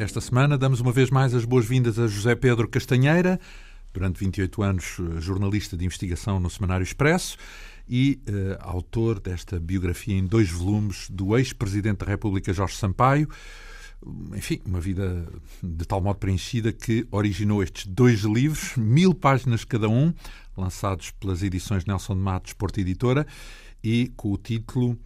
Esta semana damos uma vez mais as boas-vindas a José Pedro Castanheira, durante 28 anos eh, jornalista de investigação no Semanário Expresso e uh, autor desta biografia em dois volumes do ex-presidente da República Jorge Sampaio. Enfim, uma vida de tal modo preenchida que originou estes dois livros, mil páginas cada um, lançados pelas edições Nelson de Matos, Porta Editora, e com o título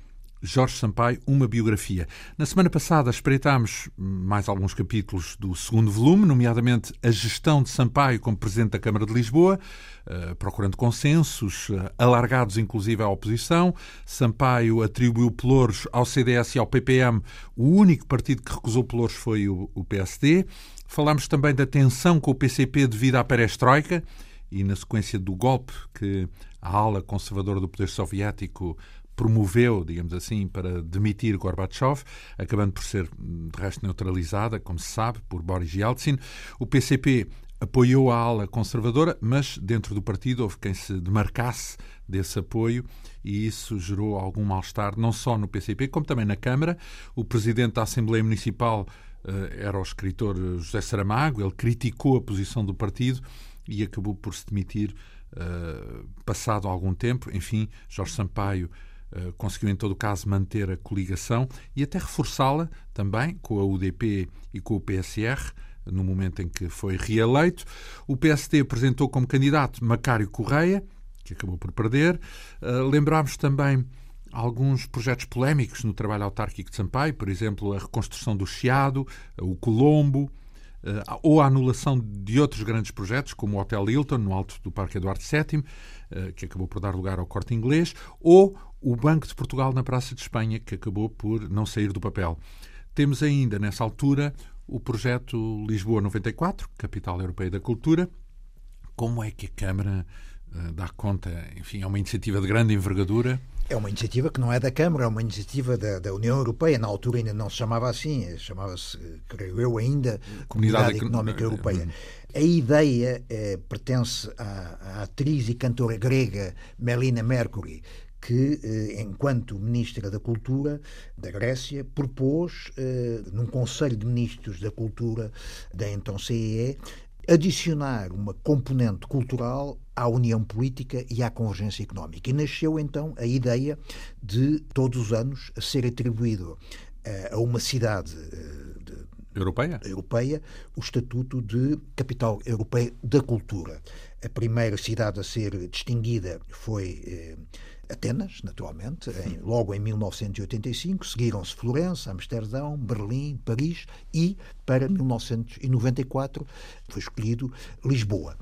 Jorge Sampaio, uma biografia. Na semana passada espreitámos mais alguns capítulos do segundo volume, nomeadamente a gestão de Sampaio como Presidente da Câmara de Lisboa, uh, procurando consensos, uh, alargados inclusive à oposição. Sampaio atribuiu pelouros ao CDS e ao PPM. O único partido que recusou pelouros foi o PSD. Falámos também da tensão com o PCP devido à perestroika e na sequência do golpe que a ala conservadora do poder soviético promoveu, digamos assim, para demitir Gorbachev, acabando por ser, de resto, neutralizada, como se sabe, por Boris Yeltsin. O PCP apoiou a ala conservadora, mas dentro do partido houve quem se demarcasse desse apoio e isso gerou algum mal-estar, não só no PCP, como também na Câmara. O presidente da Assembleia Municipal eh, era o escritor José Saramago, ele criticou a posição do partido e acabou por se demitir uh, passado algum tempo. Enfim, Jorge Sampaio eh, conseguiu, em todo o caso, manter a coligação e até reforçá-la também com a UDP e com o PSR, no momento em que foi reeleito. O PSD apresentou como candidato Macário Correia, que acabou por perder. Uh, Lembrámos também alguns projetos polémicos no trabalho autárquico de Sampaio, por exemplo, a reconstrução do Chiado, o Colombo, ou a anulação de outros grandes projetos, como o Hotel Hilton, no alto do Parque Eduardo VII, uh, que acabou por dar lugar ao corte inglês, ou o Banco de Portugal na Praça de Espanha, que acabou por não sair do papel. Temos ainda, nessa altura, o projeto Lisboa 94, Capital Europeia da Cultura. Como é que a Câmara uh, dá conta? Enfim, é uma iniciativa de grande envergadura. É uma iniciativa que não é da Câmara, é uma iniciativa da, da União Europeia. Na altura ainda não se chamava assim, chamava-se, creio eu, ainda Comunidade, Comunidade Económica eh, Europeia. A ideia eh, pertence à, à atriz e cantora grega Melina Mercury, que, eh, enquanto Ministra da Cultura da Grécia, propôs, eh, num Conselho de Ministros da Cultura da então CEE, adicionar uma componente cultural à união política e à convergência económica. E nasceu então a ideia de, todos os anos, ser atribuído eh, a uma cidade europeia? europeia o estatuto de capital europeia da cultura. A primeira cidade a ser distinguida foi Atenas, naturalmente, em, logo em 1985, seguiram-se Florença, Amsterdão, Berlim, Paris e, para 1994, foi escolhido Lisboa.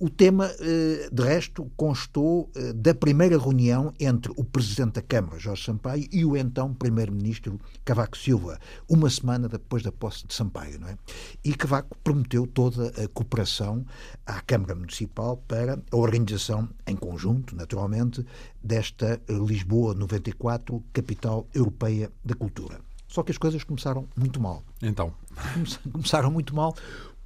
O tema, eh, de resto, constou eh, da primeira reunião entre o Presidente da Câmara, Jorge Sampaio, e o então Primeiro-Ministro Cavaco Silva, uma semana depois da posse de Sampaio. Não é? E Cavaco prometeu toda a cooperação à Câmara Municipal para a organização, em conjunto, naturalmente, desta Lisboa 94, capital europeia da cultura. Só que as coisas começaram muito mal. Então. Começaram muito mal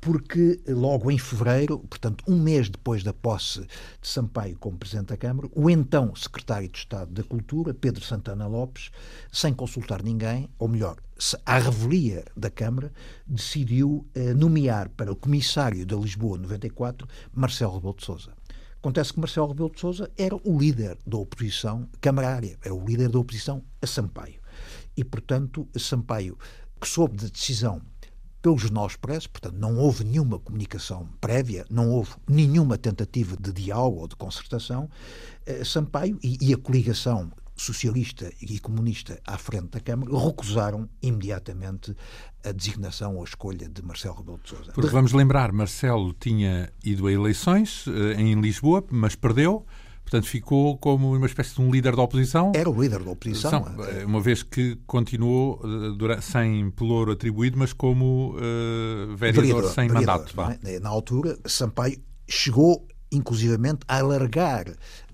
porque logo em fevereiro, portanto, um mês depois da posse de Sampaio como Presidente da Câmara, o então Secretário de Estado da Cultura, Pedro Santana Lopes, sem consultar ninguém, ou melhor, à revelia da Câmara, decidiu eh, nomear para o Comissário da Lisboa 94 Marcelo Rebelo de Sousa. Acontece que Marcelo Rebelo de Sousa era o líder da oposição camarária, era o líder da oposição a Sampaio. E, portanto, Sampaio, que soube da decisão pelo Jornal Expresso, portanto, não houve nenhuma comunicação prévia, não houve nenhuma tentativa de diálogo ou de concertação. Eh, Sampaio e, e a coligação socialista e comunista à frente da Câmara recusaram imediatamente a designação ou a escolha de Marcelo Rebelo de Sousa. Porque vamos lembrar, Marcelo tinha ido a eleições eh, em Lisboa, mas perdeu. Portanto, ficou como uma espécie de um líder da oposição. Era o líder da oposição. São, eh, uma vez que continuou eh, durante, sem pelouro atribuído, mas como uh, vereador, vereador, sem vereador, mandato. É? Na altura, Sampaio chegou inclusivamente a alargar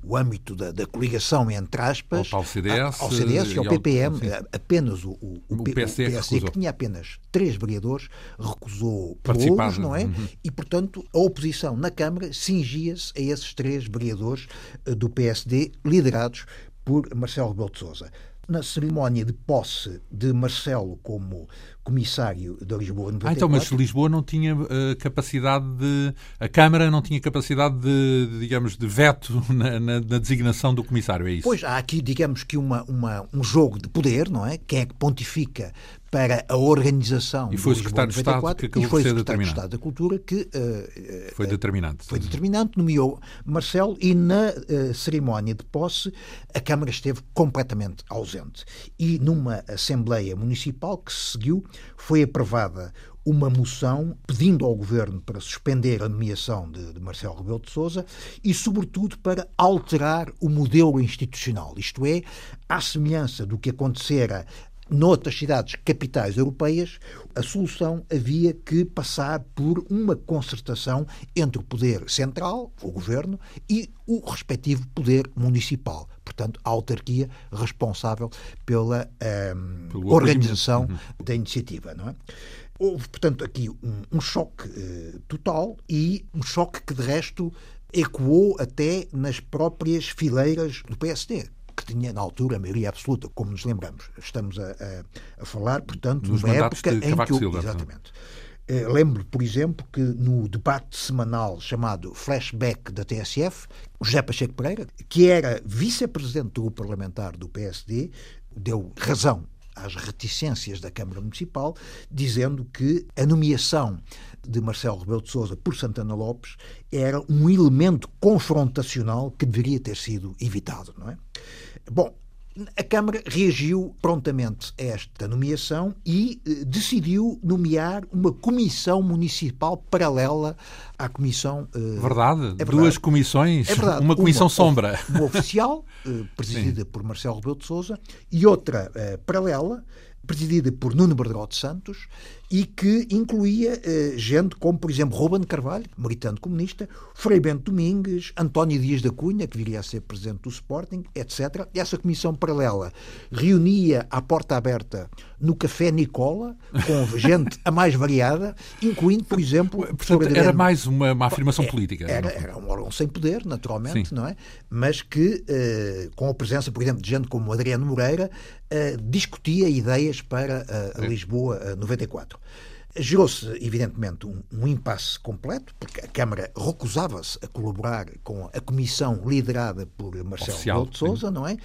o âmbito da, da coligação, entre aspas, ao CDS, ao CDS e ao PPM, ao, apenas o, o, o, o PSD, PSD que tinha apenas três vereadores, recusou pelouros, não é? Uhum. E, portanto, a oposição na Câmara cingia-se a esses três vereadores eh, do PSD, liderados por Marcelo Rebelo de Sousa. Na cerimónia de posse de Marcelo como comissário da Lisboa 94. Ah, então, mas Lisboa não tinha uh, capacidade de. A Câmara não tinha capacidade de, de digamos, de veto na, na, na, designação do comissário, é isso? Pois, há aqui, digamos que uma, uma, um jogo de poder, não é? Quem é que pontifica para a organização e foi secretário de Estado que e foi o secretário de Estado da Cultura que uh, foi determinante. Foi determinante, nomeou Marcelo e na uh, cerimónia de posse a Câmara esteve completamente ausente. E numa Assembleia Municipal que se seguiu foi aprovada uma moção pedindo ao governo para suspender a nomeação de, de, Marcelo Rebelo de Sousa e, sobretudo, para alterar o modelo institucional. Isto é, à semelhança do que acontecera noutras cidades capitais europeias, a solução havia que passar por uma concertação entre o poder central, o governo, e o respectivo poder municipal. Portanto, a autarquia responsável pela um, organização uhum. da iniciativa. Não é? Houve, portanto, aqui um, um choque uh, total e um choque que, de resto, ecoou até nas próprias fileiras do PSD que tinha na altura a maioria absoluta, como nos lembramos. Estamos a, a, a falar, portanto, Nos numa época em que. O, Silva, exatamente. Eh, lembro, por exemplo, que no debate semanal chamado Flashback da TSF, o José Pacheco Pereira, que era vice-presidente do parlamentar do PSD, deu razão às reticências da Câmara Municipal, dizendo que a nomeação de Marcelo Rebelo de Sousa por Santana Lopes era um elemento confrontacional que deveria ter sido evitado, não é? Bom, a Câmara reagiu prontamente a esta nomeação e eh, decidiu nomear uma comissão municipal paralela à comissão. Eh, verdade. é verdade. Duas comissões. É verdade. Uma comissão uma, sombra. Uma oficial, eh, presidida Sim. por Marcelo Rebelo de Sousa, e outra paralela, presidida por Nuno Bertrão de Santos e que incluía eh, gente como, por exemplo, Ruben Carvalho, militante comunista, Frei Bento Domingues, António Dias da Cunha, que viria a ser presidente do Sporting, etc. E essa comissão paralela reunia à porta aberta no Café Nicola, com gente a mais variada, incluindo, por exemplo... Portanto, era mais uma, uma afirmação política. Era, era, um órgão sem poder, naturalmente, Sim. não é? Mas que, eh, com a presença, por exemplo, de gente como Adriano Moreira, eh, discutia ideias para a Lisboa 94. Gerou-se, evidentemente, um, um impasse completo, porque a Câmara recusava-se a colaborar com a comissão liderada por Marcelo Oficial, de Souza, não é?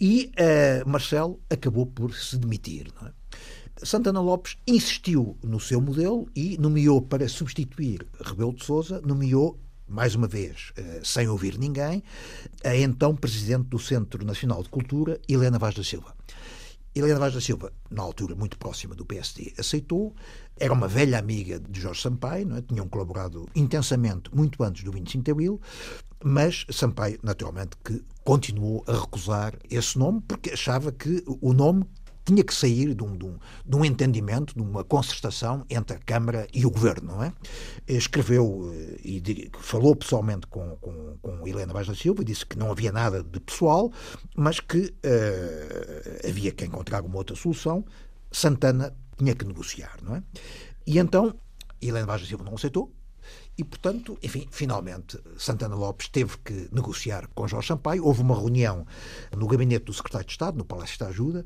E uh, Marcelo acabou por se demitir, não é? Santana Lopes insistiu no seu modelo e nomeou para substituir Rebelo de Sousa, nomeou mais uma vez, eh, sem ouvir ninguém, a então presidente do Centro Nacional de Cultura, Helena Vaz da Silva. Helena Vaz da Silva, na altura muito próxima do PSD, aceitou. Era uma velha amiga de Jorge Sampaio, é? tinham colaborado intensamente muito antes do 25 de Abril, mas Sampaio, naturalmente, que continuou a recusar esse nome porque achava que o nome tinha que sair de um, de, um, de um, entendimento, de uma concertação entre a Câmara e o Governo, não é? Escreveu eh, e falou pessoalmente com, com, com Helena Vaz da Silva e disse que não havia nada de pessoal, mas que uh, havia que encontrar uma outra solução. Santana tinha que negociar, não é? E então Helena Vaz da Silva não aceitou, e, portanto, enfim, finalmente, Santana Lopes teve que negociar com Jorge Sampaio. Houve uma reunião no gabinete do secretário de Estado, no Palácio da Ajuda,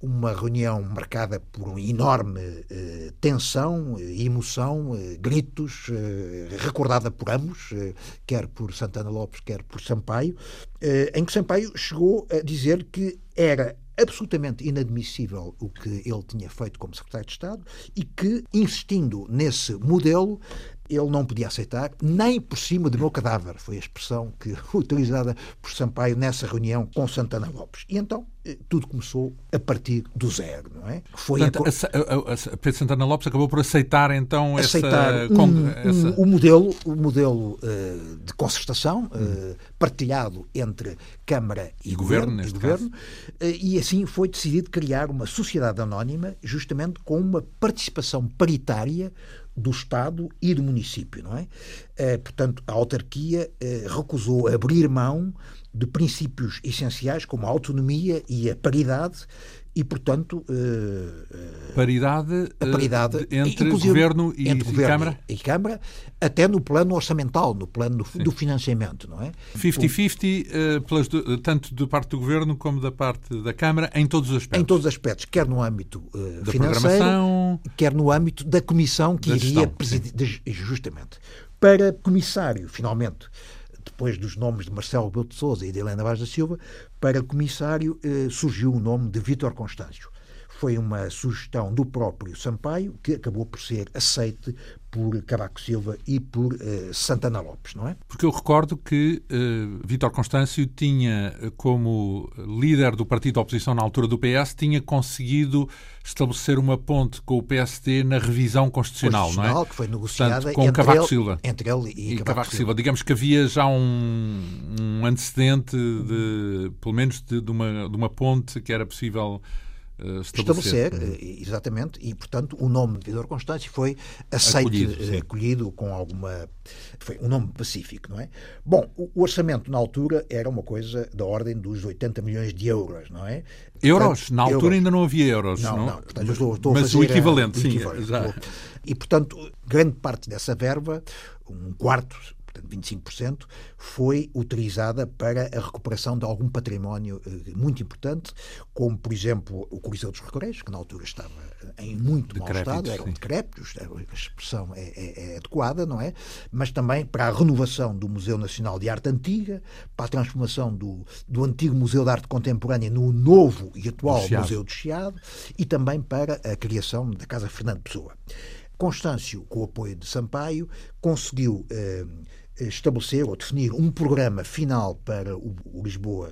uma reunião marcada por uma enorme eh, tensão, eh, emoção, eh, gritos, eh, recordada por ambos, eh, quer por Santana Lopes, quer por Sampaio, eh, em que Sampaio chegou a dizer que era absolutamente inadmissível o que ele tinha feito como secretário de Estado e que, insistindo nesse modelo, ele não podia aceitar, nem por cima do meu cadáver, foi a expressão que utilizada por Sampaio nessa reunião com Santana Lopes. E então eh, tudo começou a partir do zero, não é? Foi Portanto, a... a, a, Pedro Santana Lopes acabou por aceitar então aceitar essa, um, essa... Um, o modelo, o modelo uh, de concertação uh, partilhado entre Câmara e, e Governo, e, governo uh, e assim foi decidido criar uma sociedade anónima, justamente com uma participação paritária do Estado e do município, não é? Uh, portanto, a autarquia uh, recusou abrir mão de princípios essenciais como a autonomia e a paridade e, portanto. Uh, paridade, a paridade entre governo e, entre governo Câmara? E Câmara, até no plano orçamental, no plano Sim. do financiamento, não é? 50-50, uh, tanto da parte do governo como da parte da Câmara, em todos os aspectos. Em todos os aspectos, quer no âmbito uh, da financeiro, quer no âmbito da comissão que da iria presidir. Justamente. Para comissário, finalmente depois dos nomes de Marcelo Belo de e de Helena Vaz da Silva, para comissário eh, surgiu o nome de Vítor Constâncio. Foi uma sugestão do próprio Sampaio, que acabou por ser aceite por Cavaco Silva e por uh, Santana Lopes, não é? Porque eu recordo que uh, Vítor Constâncio tinha, como líder do partido da oposição na altura do PS, tinha conseguido estabelecer uma ponte com o PSD na revisão constitucional, constitucional não é? que foi negociada Portanto, com entre Cavaco ele, Silva. Entre ele e, e Cavaco, Silva. Silva. Digamos que havia já um, um antecedente, de, pelo menos, de, de, uma, de uma ponte que era possível estabelecer. estabelecer uhum. exatamente, e portanto o nome de Vidor Constâncio foi aceito, acolhido, acolhido, com alguma. Foi um nome pacífico, não é? Bom, o orçamento na altura era uma coisa da ordem dos 80 milhões de euros, não é? Euros? Portanto, na altura euros. ainda não havia euros, não? Não, não. Portanto, estou, estou Mas o equivalente, sim. E portanto, grande parte dessa verba, um quarto, portanto 25%, foi utilizada para a recuperação de algum património eh, muito importante, como, por exemplo, o Coliseu dos Recreios, que na altura estava em muito mau estado, eram decrépitos, a expressão é, é, é, adequada, não é? Mas também para a renovação do Museu Nacional de Arte Antiga, para a transformação do, do antigo Museu de Arte Contemporânea no novo e atual do Museu do Chiado e também para a criação da Casa Fernando Pessoa. Constâncio, com o apoio de Sampaio, conseguiu eh, estabelecer ou definir um programa final para o, Lisboa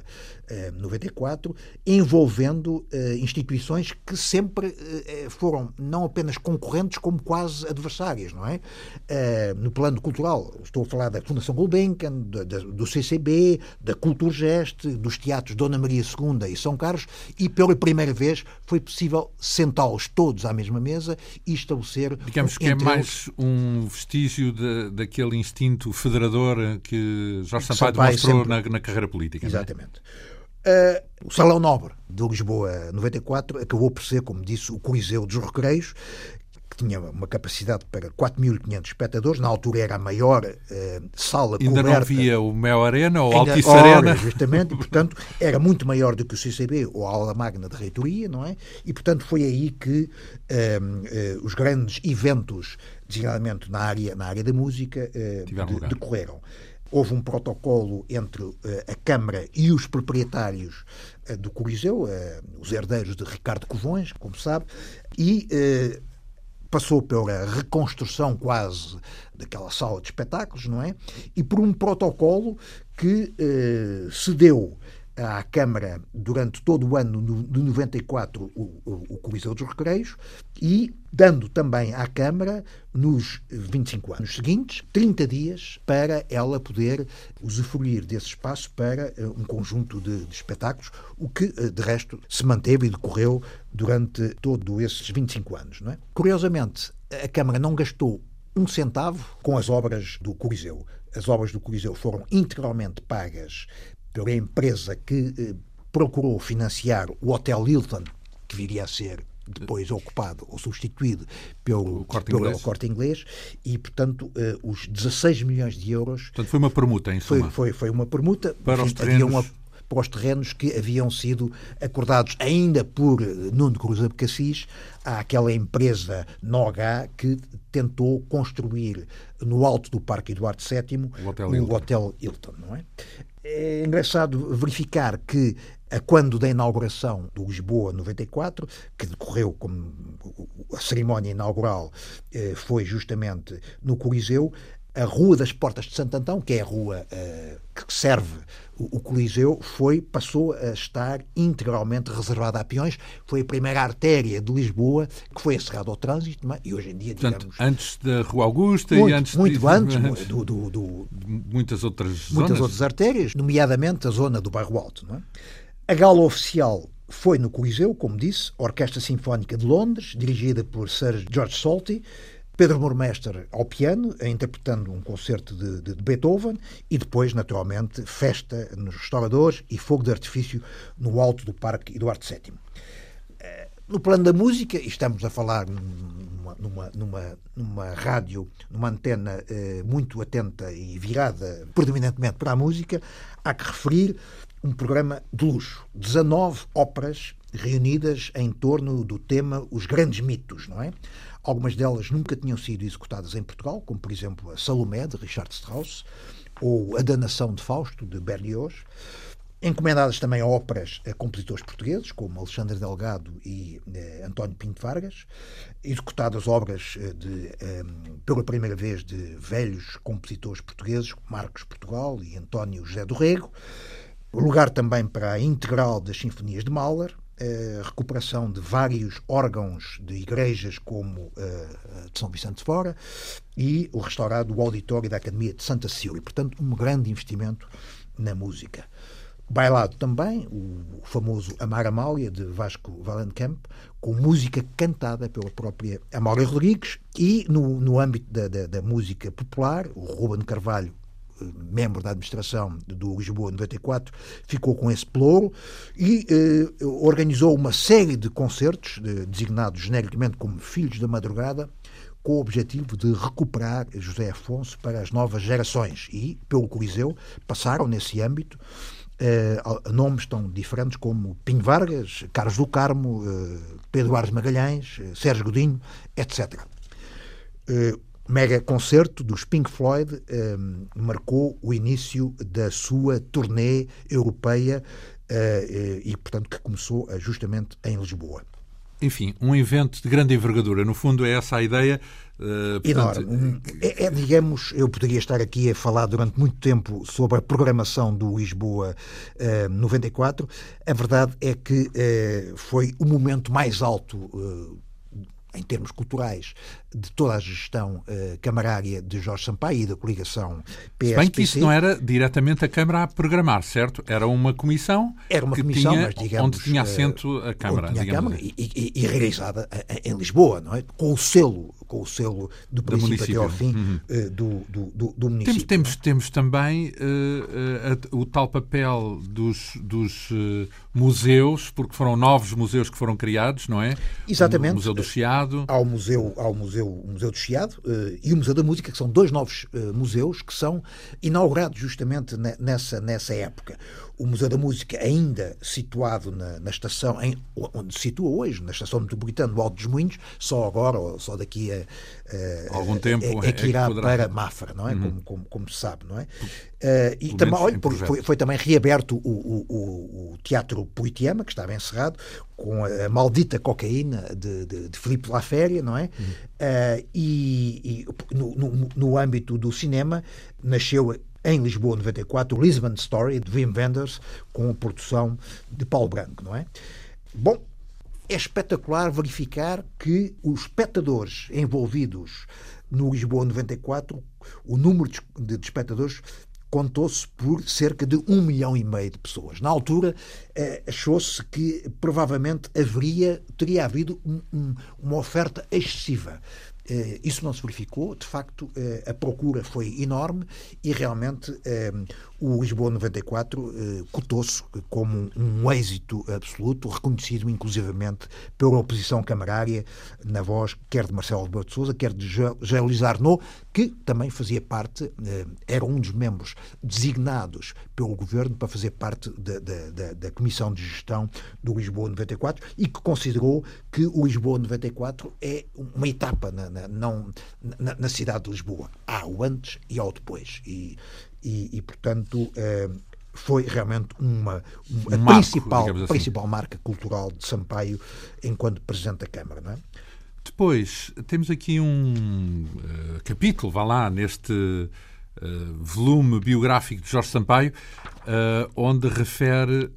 eh, 94, envolvendo eh, instituições que sempre eh, foram não apenas concorrentes, como quase adversárias, não é? Eh, no plano cultural, estou a falar da Fundação Gulbenkian, do, CCB, da Culturgest, dos teatros Dona Maria II e São Carlos, e pela primeira vez foi possível sentá-los todos à mesma mesa e estabelecer. Digamos que é mais um vestígio de, daquele instinto federal federador que Jorge Sampaio, demonstrou sempre... na, na, carreira política. É? Exatamente. Uh, o Salão Nobre de Lisboa 94 acabou por ser, como disse, o Coliseu dos Recreios, que tinha uma capacidade para 4.500 espectadores, na altura era a maior uh, sala Ainda coberta. não via o Mel Arena ou Altice Arena. Justamente, e portanto era muito maior do que o CCB ou a Aula Magna de Reitoria, não é? E portanto foi aí que uh, uh, os grandes eventos designadamente na área, na área da música, eh, de, decorreram. Houve um protocolo entre eh, a Câmara e os proprietários eh, do Coliseu, os herdeiros de Ricardo Covões, como sabe, e passou pela reconstrução quase daquela sala de espetáculos, não é? E por um protocolo que eh, se deu à Câmara durante todo o ano de 94 o, o, o Coliseu dos Recreios e dando também à Câmara, nos 25 anos seguintes, 30 dias para ela poder usufruir desse espaço para uh, um conjunto de, de espetáculos, o que, uh, de resto, se manteve e decorreu durante todos esses 25 anos. Não é? Curiosamente, a Câmara não gastou um centavo com as obras do Coliseu. As obras do Coliseu foram integralmente pagas pela empresa que eh, procurou financiar o Hotel Hilton, que viria a ser depois ocupado ou substituído pelo corte, pelo inglês. corte inglês e, portanto, uh, os 16 milhões de euros. Portanto, foi uma permuta, em suma. Foi, foi, foi uma permuta. Para Enfim, os terrenos. Uma, para os terrenos que haviam sido acordados ainda por Nuno Cruz Abcacis àquela empresa Noga que tentou construir no alto do Parque Eduardo VII o Hotel, o Hilton. Hotel Hilton, não é? É engraçado verificar que, quando da inauguração do Lisboa 94, que decorreu como a cerimónia inaugural eh, foi justamente no Coliseu, a Rua das Portas de Santo Antão, que é a rua uh, que serve o, o, Coliseu, foi, passou a estar integralmente reservada a peões. Foi a primeira artéria de Lisboa que foi encerrada ao trânsito é? e hoje em dia, Portanto, digamos... antes da Rua Augusta muito, e antes... Muito de, antes, do, do, do, muitas outras Muitas zonas. outras artérias, nomeadamente a zona do Bairro Alto. É? A gala oficial foi no Coliseu, como disse, a Orquestra Sinfónica de Londres, dirigida por Sir George Solti, Pedro Mormester ao piano, interpretando um concerto de, de, de, Beethoven, e depois, naturalmente, festa nos restauradores e fogo de artifício no alto do Parque Eduardo VII. Eh, no plano da música, e estamos a falar numa, numa, numa, numa rádio, numa antena eh, muito atenta e virada predominantemente para a música, há que referir um programa de luxo. 19 óperas reunidas em torno do tema Os Grandes Mitos, não é? Algumas delas nunca tinham sido executadas em Portugal, como por exemplo a Salomé, de Richard Strauss, ou A Danação de Fausto, de Berlioz. Encomendadas também a óperas a compositores portugueses, como Alexandre Delgado e eh, António Pinto Vargas, executadas obras eh, de, eh, pela primeira vez de velhos compositores portugueses, Marcos Portugal e António José do Rego, lugar também para a integral das sinfonias de Mahler, a recuperação de vários órgãos de igrejas, como uh, de São Vicente de Fora, e o restaurado o auditório da Academia de Santa Cecília. Portanto, um grande investimento na música. Bailado também, o famoso Amar Amália, de Vasco Valenkamp, com música cantada pela própria Amália Rodrigues, e no, no âmbito da, da, da música popular, o Ruben Carvalho, membro da administração do Lisboa 94, ficou com esse pelouro e eh, organizou uma série de concertos, de, designados genericamente como Filhos da Madrugada, com o objetivo de recuperar José Afonso para as novas gerações. E, pelo Coliseu, passaram nesse âmbito Uh, nomes tão diferentes como Pinho Vargas, Carlos do Carmo, uh, Pedro Ares Magalhães, uh, Sérgio Godinho, etc. mega concerto dos Pink Floyd marcou o início da sua turnê europeia e, portanto, que começou justamente em Lisboa. Enfim, um evento de grande envergadura. No fundo, é essa a ideia Uh, portanto... Enorme. É, é, digamos, eu poderia estar aqui a falar durante muito tempo sobre a programação do Lisboa uh, 94. A verdade é que uh, foi o momento mais alto em termos culturais, de toda a gestão uh, camarária de Jorge Sampaio e da coligação PSPC. Se bem que isso não era diretamente a Câmara a programar, certo? Era uma comissão, era uma comissão tinha, mas, digamos, onde tinha assento a Câmara. Tinha a Câmara assim. e, e, e, realizada em Lisboa, não é? com o selo com o selo do princípio até ao fim uhum. uh, do, do, do, do, município. Temos, temos, temos também uh, uh, o tal papel dos, dos museus, porque foram novos museus que foram criados, não é? Exatamente. O Museu do Chiado. Há o Museu, há o museu, o museu do Chiado e o Museu da Música, que são dois novos museus que são inaugurados justamente nessa, nessa época o Museu da Música, ainda situado na, na estação, em, onde se situa hoje, na estação metropolitana do Alto dos Moinhos, só agora, ou só daqui a, a algum tempo, é, é, que irá é que para Mafra, não é? Uhum. Como, como, como, se sabe, não é? Uh, e também, olha, foi, foi, também reaberto o, o, o, Teatro Poitiama, que estava encerrado, com a maldita cocaína de, de, de Filipe Laféria, não é? Uhum. Uh, e, e no, no, no âmbito do cinema nasceu em Lisboa 94, o Lisbon Story, de Wim Wenders, com a produção de Paulo Branco, não é? Bom, é espetacular verificar que os espectadores envolvidos no Lisboa 94, o número de, espectadores contou-se por cerca de um milhão e meio de pessoas. Na altura, eh, achou-se que provavelmente haveria, teria havido um, um, uma oferta excessiva isso não se verificou, de facto, eh, a procura foi enorme e realmente eh, o Lisboa 94 cotou-se como um êxito absoluto, reconhecido inclusivamente pela oposição camarária, na voz quer de Marcelo de Sousa, quer de José Arnaud, que também fazia parte, era um dos membros designados pelo governo para fazer parte da, da, da Comissão de Gestão do Lisboa 94 e que considerou que o Lisboa 94 é uma etapa na, na, não, na, na, cidade de Lisboa. Há o antes e há o depois. E, e, e portanto, eh, foi realmente uma, uma um principal, assim. principal marca cultural de Sampaio enquanto Presidente da Câmara. Não é? Depois, temos aqui um uh, capítulo, vá lá, neste uh, volume biográfico de Jorge Sampaio, uh, onde refere,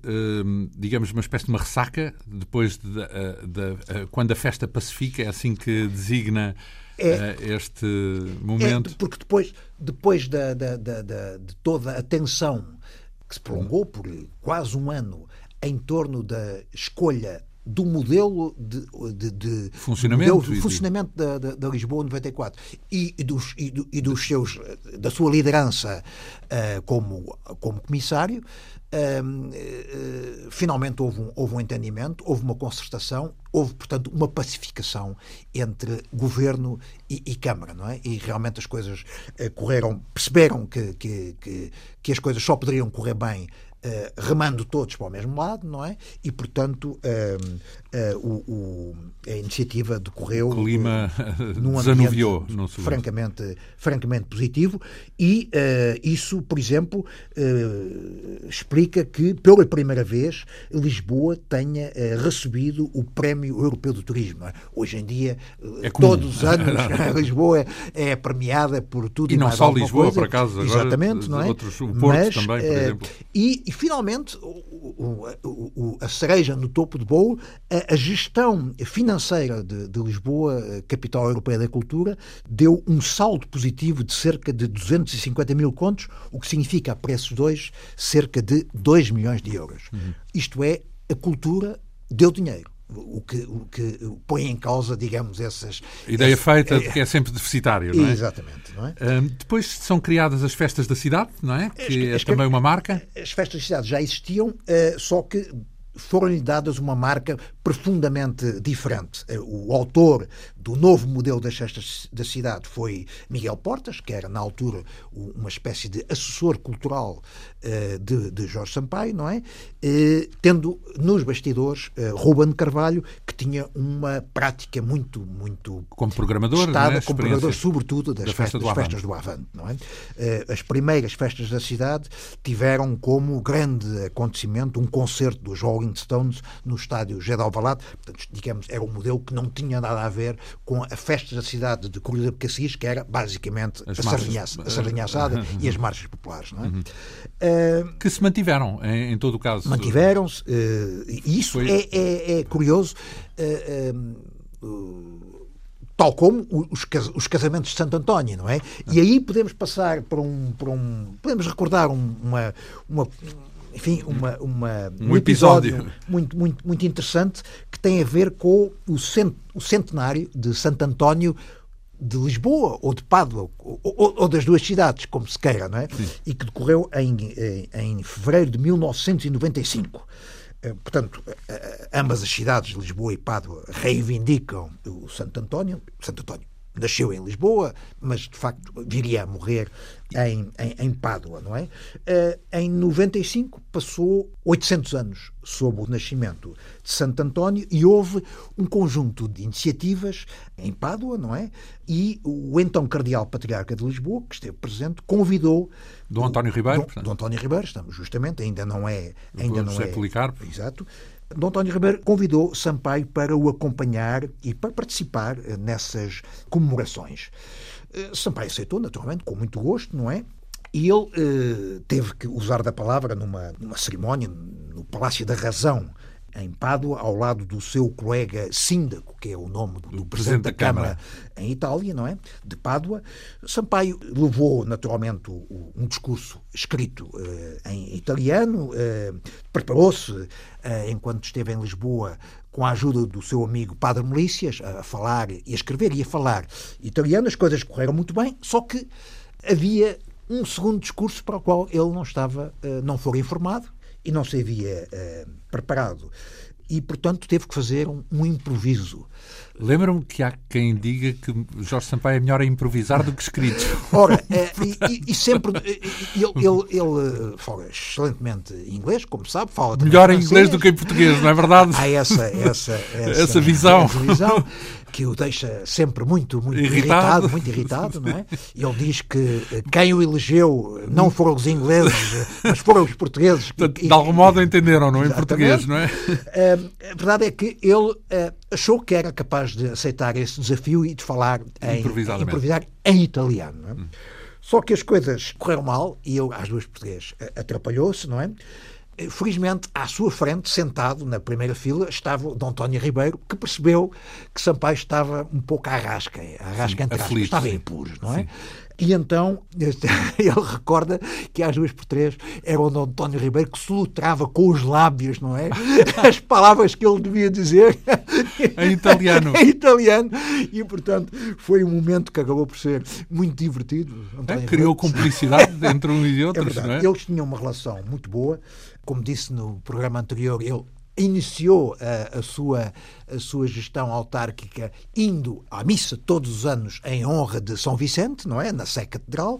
digamos, uma espécie de uma ressaca, depois de, de quando a festa pacifica, é assim que designa é, este momento. É, porque depois, depois da, da, da, de toda a tensão que se prolongou por quase um ano em torno da escolha do modelo de, de, de funcionamento, modelo de funcionamento da, da, da, Lisboa 94 e, e, dos, e, do, e, dos seus, da sua liderança uh, como, como comissário, uh, uh, finalmente houve um, houve um entendimento, houve uma concertação, houve, portanto, uma pacificação entre governo e, e Câmara, não é? E realmente as coisas correram, perceberam que, que, que, que as coisas só poderiam correr bem Uh, remando todos para o mesmo lado, não é? E, portanto, uh, uh, o, a iniciativa decorreu. O clima num desanuviou, não francamente, francamente positivo, e isso, por exemplo, explica que, pela primeira vez, Lisboa tenha recebido o Prémio Europeu do Turismo. É? Hoje em dia, é todos os anos, Lisboa é premiada por tudo e, e não só Lisboa, coisa. por acaso, Exatamente, agora, não é? Outros, o Porto Mas, também, por exemplo. E, e finalmente, o, o, o, a cereja no topo do bolo, a, a gestão financeira de, de, Lisboa, capital europeia da cultura, deu um saldo positivo de cerca de 250 mil contos, o que significa, a preços de hoje, cerca de 2 milhões de euros. Uhum. Isto é, a cultura deu dinheiro o que, o que põe em causa, digamos, essas. Ideia esse, feita é, de que é sempre deficitário, não é? Exatamente. Não é? Um, depois são criadas as festas da cidade, não é? Que as, é também uma marca. As festas da cidade já existiam, uh, só que foram-lhe dadas uma marca profundamente diferente. Eh, o autor do novo modelo das festas da cidade foi Miguel Portas, que era na altura uma espécie de assessor cultural uh, de, de, Jorge Sampaio, não é? Uh, tendo nos bastidores uh, Ruben Carvalho, que tinha uma prática muito, muito como programador, estada, é? como programador, sobretudo das, da festas, do das festas do Avante, não é? as primeiras festas da cidade tiveram como grande acontecimento um concerto dos Rolling Stones no estádio de Alvalade, portanto, digamos, era um modelo que não tinha nada a ver com a festa da cidade de Corrida de Cassis, que era basicamente as a, sardinha, a sardinha assada e as marchas populares. Não é? Uhum. Uh, que se mantiveram, em, em todo o caso. Mantiveram-se, uh, isso Foi... é, é, é, curioso. Uh, tal como os, casamentos de Santo António, não é? E aí podemos passar por um, por um podemos recordar uma, uma enfim, uma, uma, um, um episódio, episódio, muito, muito, muito interessante que tem a ver com o, cent, o centenário de Santo António de Lisboa ou de Pádua, ou, ou, ou, das duas cidades, como se queira, não é? Sim. E que decorreu em, em, em fevereiro de 1995. Eh, portanto, eh, eh, ambas as cidades, Lisboa e Pádua, reivindicam o Santo António. Santo António nasceu em Lisboa, mas de facto viria a morrer em, em, em Pádua, não é? Uh, em 95 passou 800 anos sob o nascimento de Santo António e houve um conjunto de iniciativas em Pádua, não é? E o então Cardeal Patriarca de Lisboa, que esteve presente, convidou Dom António Ribeiro, Dom, Dom António Ribeiro, estamos justamente, ainda não é, ainda não é, Policarpo. exato. Dom António Ribeiro convidou Sampaio para o acompanhar e para participar eh, nessas comemorações. Eh, Sampaio aceitou, naturalmente, com muito gosto, não é? E ele eh, teve que usar da palavra numa, numa cerimónia no Palácio da Razão, em Pádua, ao lado do seu colega Síndaco, que é o nome do, do Presidente da, Câmara, Câmara, em Itália, não é? De Pádua. Sampaio levou, naturalmente, um discurso escrito uh, em italiano, uh, preparou-se, uh, enquanto esteve em Lisboa, com a ajuda do seu amigo Padre Melícias, a falar e a escrever e a falar italiano. As coisas correram muito bem, só que havia um segundo discurso para o qual ele não estava, não foi informado e não se havia uh, preparado. E, portanto, teve que fazer um, um improviso. Lembro-me que há quem diga que Jorge Sampaio é melhor a improvisar do que escrito. Ora, é, e, e, sempre. Ele, ele, ele, fala excelentemente inglês, como sabe, fala Melhor em inglês do que em português, não é verdade? Há essa, essa, essa, essa visão. Essa visão que o deixa sempre muito, muito irritado, irritado muito irritado, não é? Ele diz que quem o elegeu não foram os ingleses, mas foram os portugueses. Portanto, de algum modo entenderam, não é? Em português, não é? A verdade é que ele achou que era capaz de aceitar esse desafio e de falar em, improvisar em italiano. É? Hum. Só que as coisas correram mal e ele, às duas português, atrapalhou-se, não é? Felizmente, à sua frente, sentado na primeira fila, estava o Dom António Ribeiro, que percebeu que Sampaio estava um pouco à rasca, à rasca sim, entre aspas, estava em puros, não é? Sim. E então ele recorda que às duas por três era o António Ribeiro que solutrava com os lábios, não é? As palavras que ele devia dizer em italiano. em italiano. E, portanto, foi um momento que acabou por ser muito divertido. É, criou cumplicidade entre uns e outros, é não é? Eles tinham uma relação muito boa. Como disse no programa anterior, ele iniciou a, a, sua, a sua gestão autárquica indo à missa todos os anos em honra de São Vicente, não é? Na Sé Catedral,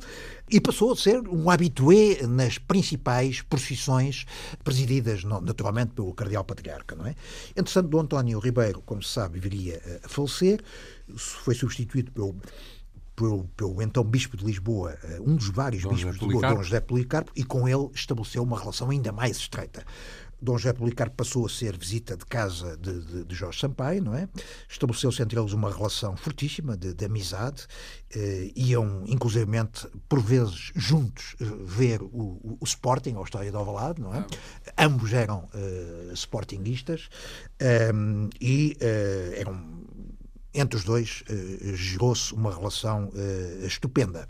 e passou a ser um habitué nas principais procissões presididas naturalmente pelo Cardeal Patriarca, não é? Entretanto, Dom António Ribeiro, como se sabe, viria a falecer, foi substituído pelo pelo, pelo, então Bispo de Lisboa, um dos vários Dom bispos de Lisboa, Dom José Policarpo, e com ele estabeleceu uma relação ainda mais estreita. Dom José Policarpo passou a ser visita de casa de, de, de Jorge Sampaio, não é? Estabeleceu-se entre eles uma relação fortíssima de, de amizade. Eh, iam, inclusivamente, por vezes, juntos eh, ver o, o, o, Sporting, a História de Alvalade, não é? Ah. Ambos eram eh, sportinguistas ehm, e eh, eram entre os dois uh, gerou-se uma relação uh, estupenda,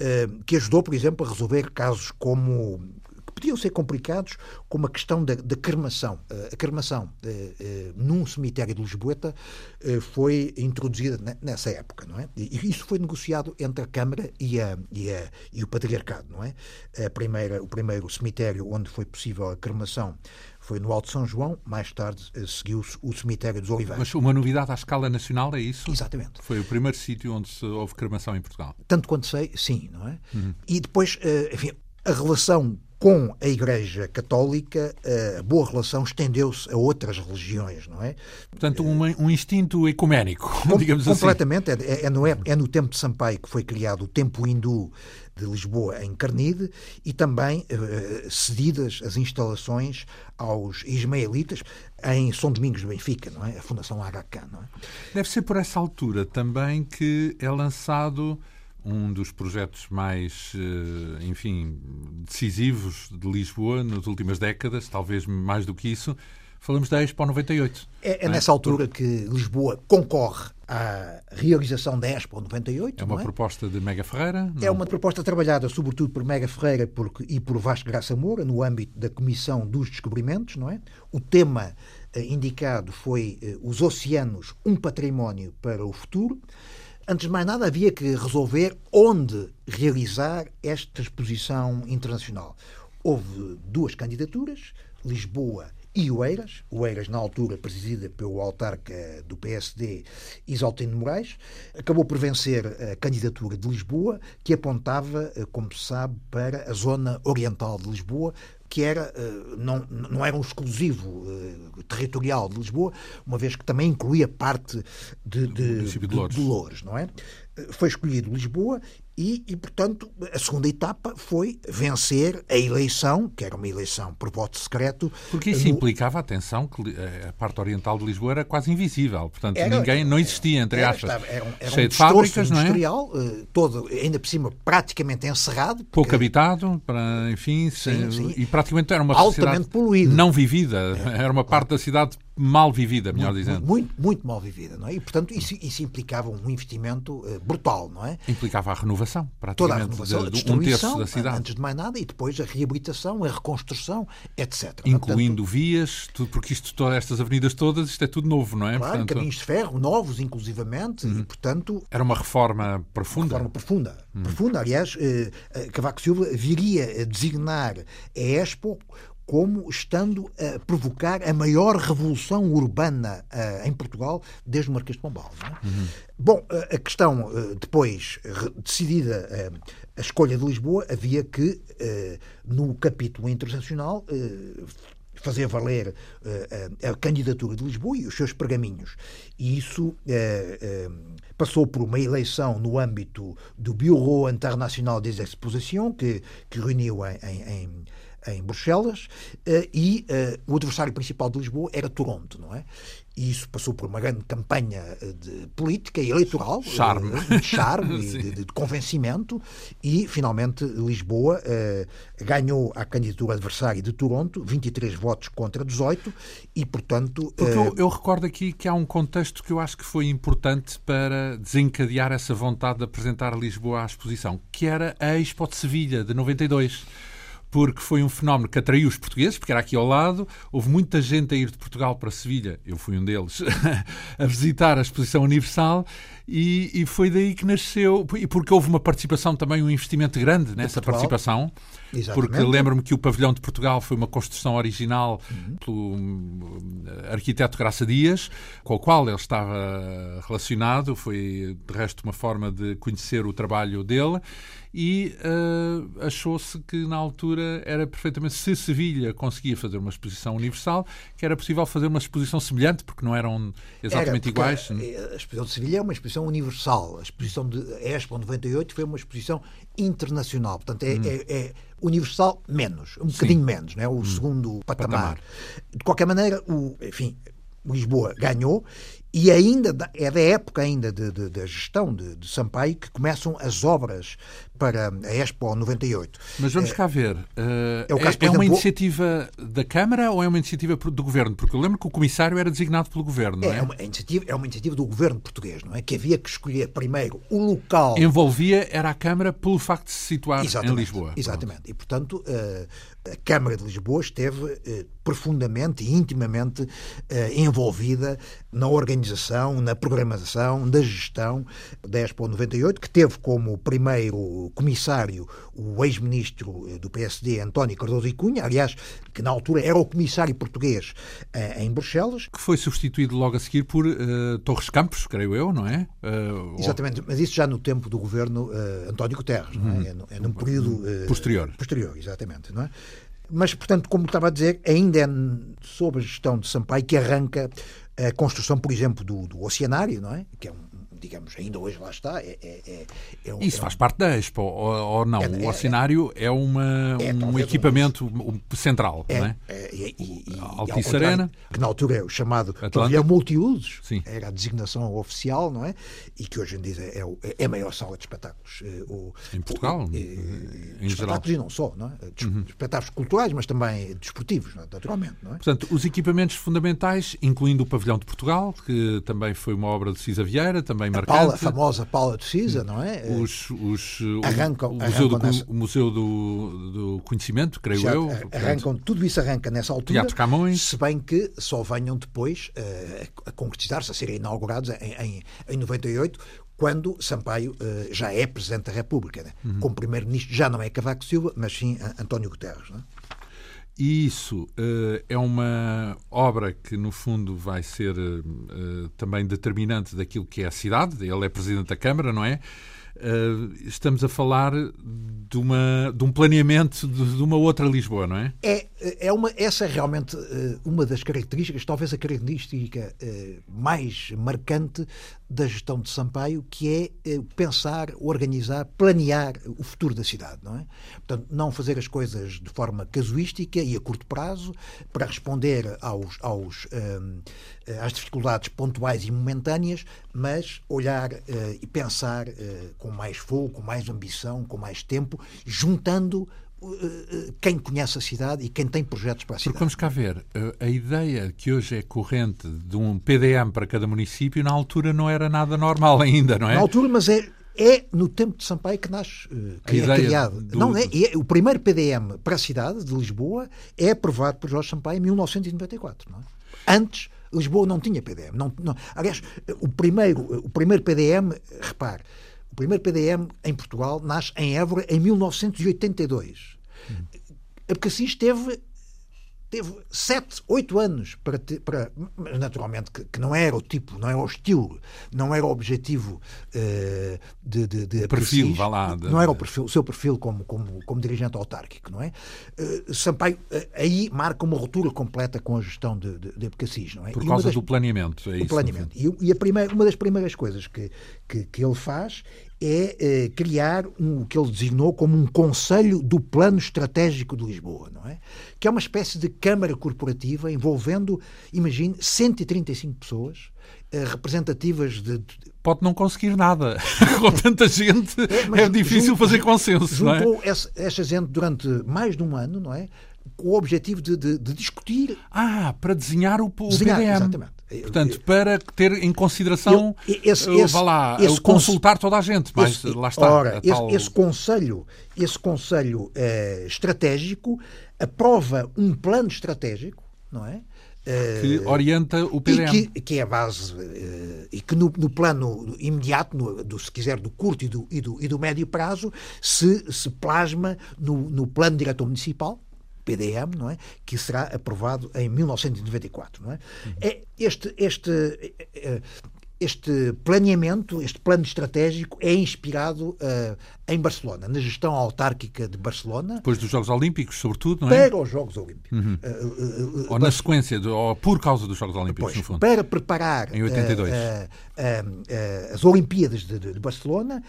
uh, que ajudou, por exemplo, a resolver casos como podiam ser complicados, como a questão da, da cremação. Eh, a cremação eh, eh, num cemitério de Lisboeta foi introduzida nessa época, não é? E isso foi negociado entre a Câmara e, a, e, a, e o Patriarcado, não é? Primeira, o primeiro cemitério onde foi possível a cremação foi no Alto São João, mais tarde seguiu-se o cemitério dos Oliveiros. Mas uma novidade à escala nacional é isso? Exatamente. Foi o primeiro sítio onde houve cremação em Portugal? Tanto quanto sei, sim, não é? Uhum. E depois, enfim, a relação com a Igreja Católica, a boa relação estendeu-se a outras religiões, não é? Portanto, um, um instinto ecuménico, Com, digamos completamente, assim. Completamente. É, é, no, é no tempo de Sampaio que foi criado o Tempo Hindu de Lisboa em Carnide e também eh, cedidas as instalações aos ismaelitas em São Domingos de Benfica, não é? A Fundação Aga não é? Deve ser por essa altura também que é lançado um dos projetos mais, eh, enfim, decisivos de Lisboa nas últimas décadas, talvez mais do que isso. Falamos da Expo 98. É, é, é nessa altura que Lisboa concorre à realização da Expo 98. É uma é? proposta de Mega Ferreira? Não? É uma proposta trabalhada sobretudo por Mega Ferreira porque, e por Vasco Graça Moura, no âmbito da Comissão dos Descobrimentos. não é? O tema eh, indicado foi eh, Os Oceanos, um património para o futuro. Antes de mais nada, havia que resolver onde realizar esta exposição internacional. Houve duas candidaturas, Lisboa e Oeiras, Oeiras na altura presidida pelo autarca do PSD Isaltino Moraes, acabou por vencer a candidatura de Lisboa, que apontava, eh, como se sabe, para a zona oriental de Lisboa, que era, eh, não, não era um exclusivo eh, territorial de Lisboa, uma vez que também incluía parte de, de, de, de Loures, não é? Foi escolhido Lisboa e, e, portanto, a segunda etapa foi vencer a eleição, que era uma eleição por voto secreto. Porque isso no... implicava, atenção, que eh, a parte oriental de Lisboa era quase invisível. Portanto, era, ninguém, não existia, entre era, aspas, era, era cheio um de fábricas, industrial, não é? todo, ainda por cima, praticamente encerrado. Porque... Pouco habitado, para, enfim, sim, sim. e praticamente era uma altamente poluído. não vivida. Era uma parte da cidade mal vivida, melhor muito, dizendo. Muito, muito mal vivida, não é? E, portanto, isso, isso implicava um investimento uh, brutal, não é? Implicava a renovação, praticamente, Toda a renovação, de, de um terço da cidade. Antes de mais nada, e depois a reabilitação, a reconstrução, etc. Incluindo portanto, vias, tudo, porque isto, todas estas avenidas todas, isto é tudo novo, não é? Claro, portanto, caminhos de ferro, novos, inclusivamente, uhum. e, portanto... Era uma reforma profunda. Uma reforma profunda. Uhum. Profunda, aliás, eh, Cavaco Silva viria a designar a Expo como estando a provocar a maior revolução urbana uh, em Portugal desde o Marquês de Pombal. É? Uhum. Bom, a questão uh, depois decidida a escolha de Lisboa, havia que, no capítulo internacional, fazer valer a candidatura de Lisboa e os seus pergaminhos. E isso passou por uma eleição no âmbito do Bureau Internacional des Expositions, que, que reuniu em, em em Bruxelas, e o adversário principal de Lisboa era Toronto, não é? e isso passou por uma grande campanha eh, de política e eleitoral, charme, eh, de charme e de, de, convencimento, e finalmente Lisboa eh, ganhou a candidatura adversária de Toronto, 23 votos contra 18, e portanto. Porque eu, eu, recordo aqui que há um contexto que eu acho que foi importante para desencadear essa vontade de apresentar Lisboa à exposição, que era a Expo de Sevilha, de 92 porque foi um fenómeno que atraiu os portugueses, porque era aqui ao lado. Houve muita gente a ir de Portugal para Sevilha, eu fui um deles, a visitar a Exposição Universal e, e, foi daí que nasceu, e porque houve uma participação também, um investimento grande nessa participação. Exatamente. Porque lembro-me que o pavilhão de Portugal foi uma construção original uhum. pelo hum, arquiteto Graça Dias, com o qual ele estava relacionado. Foi, de resto, uma forma de conhecer o trabalho dele e uh, achou-se que na altura era perfeitamente, se Sevilha conseguia fazer uma exposição universal, que era possível fazer uma exposição semelhante, porque não eram exatamente era, iguais. A, a, exposição de Sevilha é uma exposição universal. A exposição de Expo 98 foi uma exposição internacional, portanto é, hum. é, é universal menos, um Sim. bocadinho menos, não é? o hum. segundo patamar. patamar. De qualquer maneira, o, enfim, Lisboa ganhou e ainda é da época ainda da gestão de, de, Sampaio que começam as obras para a Expo 98. Mas vamos cá ver. Uh, é, caso, é, é uma iniciativa da Câmara ou é uma iniciativa do Governo? Porque eu lembro que o comissário era designado pelo Governo, não é? É uma iniciativa, é uma iniciativa do Governo português, não é? Que havia que escolher primeiro o local... Envolvia era a Câmara pelo facto de se situar exatamente, em Lisboa. Exatamente. Pronto. E, portanto, uh, a Câmara de Lisboa esteve uh, profundamente e intimamente envolvida na organização, na programação, na gestão da Expo 98, que teve como primeiro comissário o ex-ministro eh, do PSD, António Cardoso e Cunha, aliás, que na altura era o comissário português eh, em Bruxelas. Que foi substituído logo a seguir por uh, Torres Campos, creio eu, não é? Uh, Exatamente, mas isso já no tempo do governo uh, António Guterres, não é? Uhum. É, é num período... posterior. Posterior, exatamente, não é? Mas, portanto, como estava a dizer, ainda é sob a gestão de Sampaio que arranca a construção, por exemplo, do, do oceanário, não é? Que é um, digamos, ainda hoje lá está. É, é, é, é um, Isso é faz parte da Expo, ou, ou não? o oceanário é, uma, um equipamento um, central, não é? e, Altice Arena. Que na altura é o chamado pavilhão multiusos, Sim. era a designação oficial, não é? E que hoje em dia é, é a maior sala de espetáculos. Eh, o, em Portugal, o, em, em espetáculos geral. e não só, não é? Uhum. Espetáculos culturais, mas também desportivos, naturalmente, não é? Portanto, os equipamentos fundamentais, incluindo o pavilhão de Portugal, que também foi uma obra de Cisa Vieira, também marcante. Paula, a famosa Paula de Cisa, não é? Os, os, arrancam, o, Museu, do, nessa... o museu do, do Conhecimento, creio Já, eu. Arrancam, tudo isso arranca nessa altura. Teatro Camões. Se bem que só venham depois uh, a concretizar-se, a serem inaugurados em, em, em 98, quando Sampaio uh, já é Presidente da República. Né? Uhum. Como Primeiro-Ministro já não é Cavaco Silva, mas sim António Guterres. Né? E isso uh, é uma obra que, no fundo, vai ser uh, também determinante daquilo que é a cidade. Ele é Presidente da Câmara, não é? Uh, estamos a falar de, uma, de um planeamento de, de, uma outra Lisboa, não é? É, é uma, essa é realmente uh, uma das características, talvez a característica uh, mais marcante da gestão de Sampaio, que é pensar, organizar, planear o futuro da cidade, não é? Portanto, não fazer as coisas de forma casuística e a curto prazo para responder aos, aos, às dificuldades pontuais e momentâneas, mas olhar e pensar com com mais fogo, com mais ambição, com mais tempo, juntando uh, uh, quem conhece a cidade e quem tem projetos para a cidade. Porque vamos cá ver, a ideia que hoje é corrente de um PDM para cada município, na altura não era nada normal ainda, não é? Na altura, mas é, é no tempo de Sampaio que nasce, uh, que é criado. Do... Não é, é, o primeiro PDM para a cidade de Lisboa é aprovado por Jorge Sampaio em 1994. Não é? Antes, Lisboa não tinha PDM. Não, não, aliás, o primeiro, o primeiro PDM, repare, o primeiro PDM em Portugal nasce em Évora em 1982. Hum. A Becacis teve teve sete, oito anos para, ter, para naturalmente que, que, não era o tipo, não era o estilo, não era o objetivo uh, de, de, de perfil, vá lá, de... não era o perfil, o seu perfil como como, como dirigente autárquico, não é? Uh, Sampaio uh, aí marca uma ruptura completa com a gestão de, de, de Abcacis, não é? Por causa das, do planeamento, é isso. planeamento. E, e, a primeira, uma das primeiras coisas que, que, que ele faz é eh, criar um, o que ele designou como um Conselho do Plano Estratégico de Lisboa, não é? Que é uma espécie de Câmara Corporativa envolvendo, imagine, 135 pessoas eh, representativas de, pode não conseguir nada. Com tanta gente é, é difícil junto, fazer consenso. Juntou não é? essa, essa gente durante mais de um ano, não é? Com o objetivo de, de, de discutir. Ah, para desenhar o, o desenhar, PDM. Exatamente. Portanto, para ter em consideração, eu, esse, esse, vá lá, esse consultar toda a gente, mas esse, lá está. Ora, tal... esse, esse, conselho, esse conselho eh, estratégico aprova um plano estratégico, não é? que orienta o PDM. E que, que é a base, e que no, no plano imediato, no, do, se quiser, do curto e do, e do, e do médio prazo, se, se plasma no, no plano diretor municipal, PDM, não é? que será aprovado em 1994. Não é? Uhum. é este, este, eh, este planeamento, este plano estratégico é inspirado uh, em Barcelona, na gestão autárquica de Barcelona. Depois dos Jogos Olímpicos, sobretudo, não é? Para os Jogos Olímpicos. Uhum. Uh, uh, ou na sequência, de, ou por causa dos Jogos Olímpicos, pois, no fundo. Para preparar em 82. as Olimpíadas de, de, de Barcelona.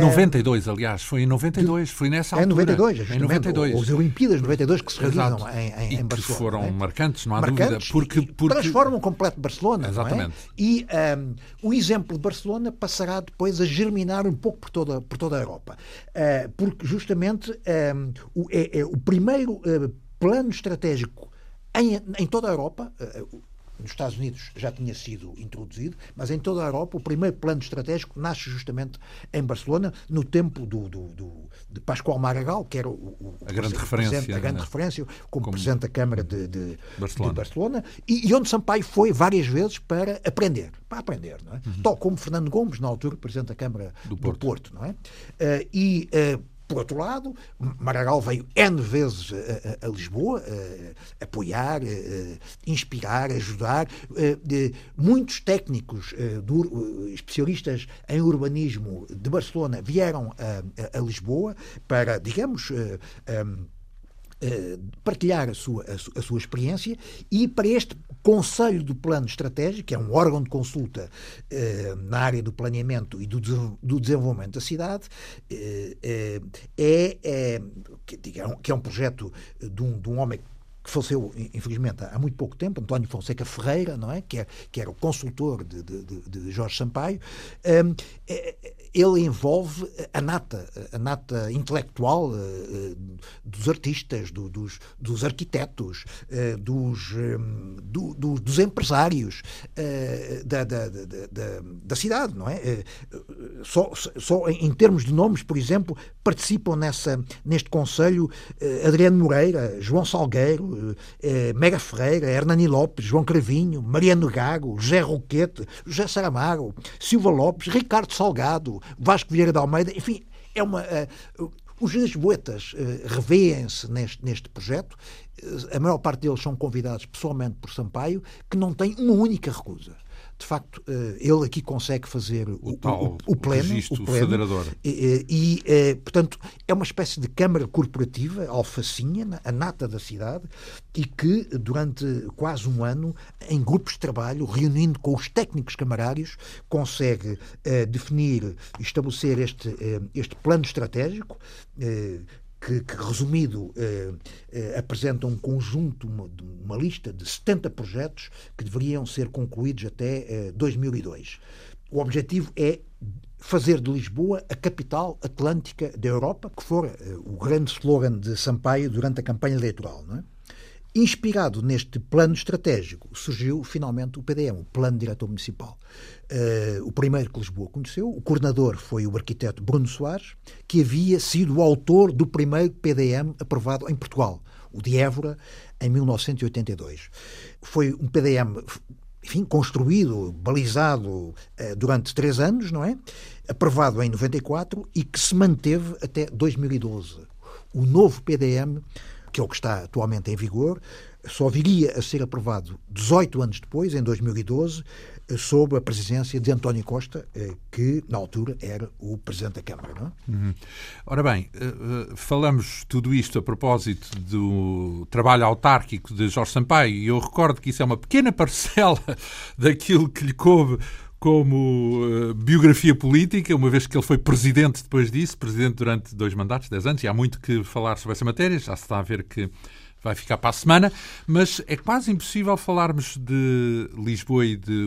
92, aliás, foi em 92, foi nessa altura. Em 92, em 92. As Olimpíadas de 92 que se realizam em, em, em Barcelona. que foram é? marcantes, não há marcantes dúvida. Porque, porque... Transformam completo Barcelona. Exatamente. É? E um, o exemplo de Barcelona passará depois a germinar um pouco por toda, por toda a Europa. Uh, porque justamente um, o, é, é, o primeiro uh, plano estratégico em, em toda a Europa. Uh, nos Estados Unidos já tinha sido introduzido, mas em toda a Europa o primeiro plano estratégico nasce justamente em Barcelona, no tempo do, do, do de Pascoal Maragall, que era o, o a grande referência, a grande né? referência como, como, Presidente da Câmara de, de Barcelona, de Barcelona e, e, onde Sampaio foi várias vezes para aprender, para aprender, não é? Uhum. Tal como Fernando Gomes, na altura Presidente da Câmara do Porto, do Porto não é? Uh, e uh, por outro lado, Maragall veio N vezes a, a, a Lisboa a, apoiar, inspirar, ajudar. muitos técnicos, do, especialistas em urbanismo de Barcelona vieram a, Lisboa para, digamos, partilhar a sua, a, sua experiência e para este Conselho do Plano Estratégico, que é um órgão de consulta eh, na área do planeamento e do, do desenvolvimento da cidade, eh, eh é, é, que, que é um projeto de um, de um homem que faleceu, infelizmente, há muito pouco tempo, António Fonseca Ferreira, não é? Que, é, que era o consultor de, de, de Jorge Sampaio. Um, é, ele envolve a nata, a nata intelectual uh, dos artistas, do, dos, dos, arquitetos, uh, dos, um, do, do, dos empresários da, da, da, da, cidade, não é? Só, só em termos de nomes, por exemplo, participam nessa, neste Conselho Adriano Moreira, João Salgueiro, Mega Ferreira, Hernani Lopes, João Cravinho, Mariano Gago, José Roquete, José Saramago, Silva Lopes, Ricardo Salgado, Vasco Vieira de Almeida, enfim, é uma. Uh, os lisboetas uh, revêem-se neste, neste projeto. A maior parte deles são convidados pessoalmente por Sampaio, que não tem uma única recusa de facto, eh, ele aqui consegue fazer o, o, tal, o, o pleno, o pleno federador. E, e, eh, portanto, é uma espécie de câmara corporativa, alfacinha, a nata da cidade, e que, durante quase um ano, em grupos de trabalho, reunindo com os técnicos camarários, consegue eh, definir e estabelecer este, este plano estratégico que, que resumido, eh, eh, apresenta um conjunto, uma, uma, lista de 70 projetos que deveriam ser concluídos até eh, 2002. O objetivo é fazer de Lisboa a capital atlântica da Europa, que fora eh, o grande slogan de Sampaio durante a campanha eleitoral. Não é? Inspirado neste plano estratégico, surgiu finalmente o PDM, o Plano Diretor Municipal. Uh, o primeiro que Lisboa conheceu, o coordenador foi o arquiteto Bruno Soares, que havia sido o autor do primeiro PDM aprovado em Portugal, o de Évora, em 1982. Foi um PDM enfim, construído, balizado uh, durante três anos, não é? Aprovado em 94 e que se manteve até 2012. O novo PDM que é o que está atualmente em vigor, só viria a ser aprovado 18 anos depois, em 2012, sob a presidência de António Costa, eh, que na altura era o Presidente da Câmara. Não é? uhum. Ora bem, eh, eh, falamos tudo isto a propósito do trabalho autárquico de Jorge Sampaio e eu recordo que isso é uma pequena parcela daquilo que lhe coube como uh, biografia política, uma vez que ele foi presidente depois disso, presidente durante dois mandatos, dez anos, e há muito que falar sobre essa matéria, já se está a ver que vai ficar para a semana, mas é quase impossível falarmos de Lisboa e de,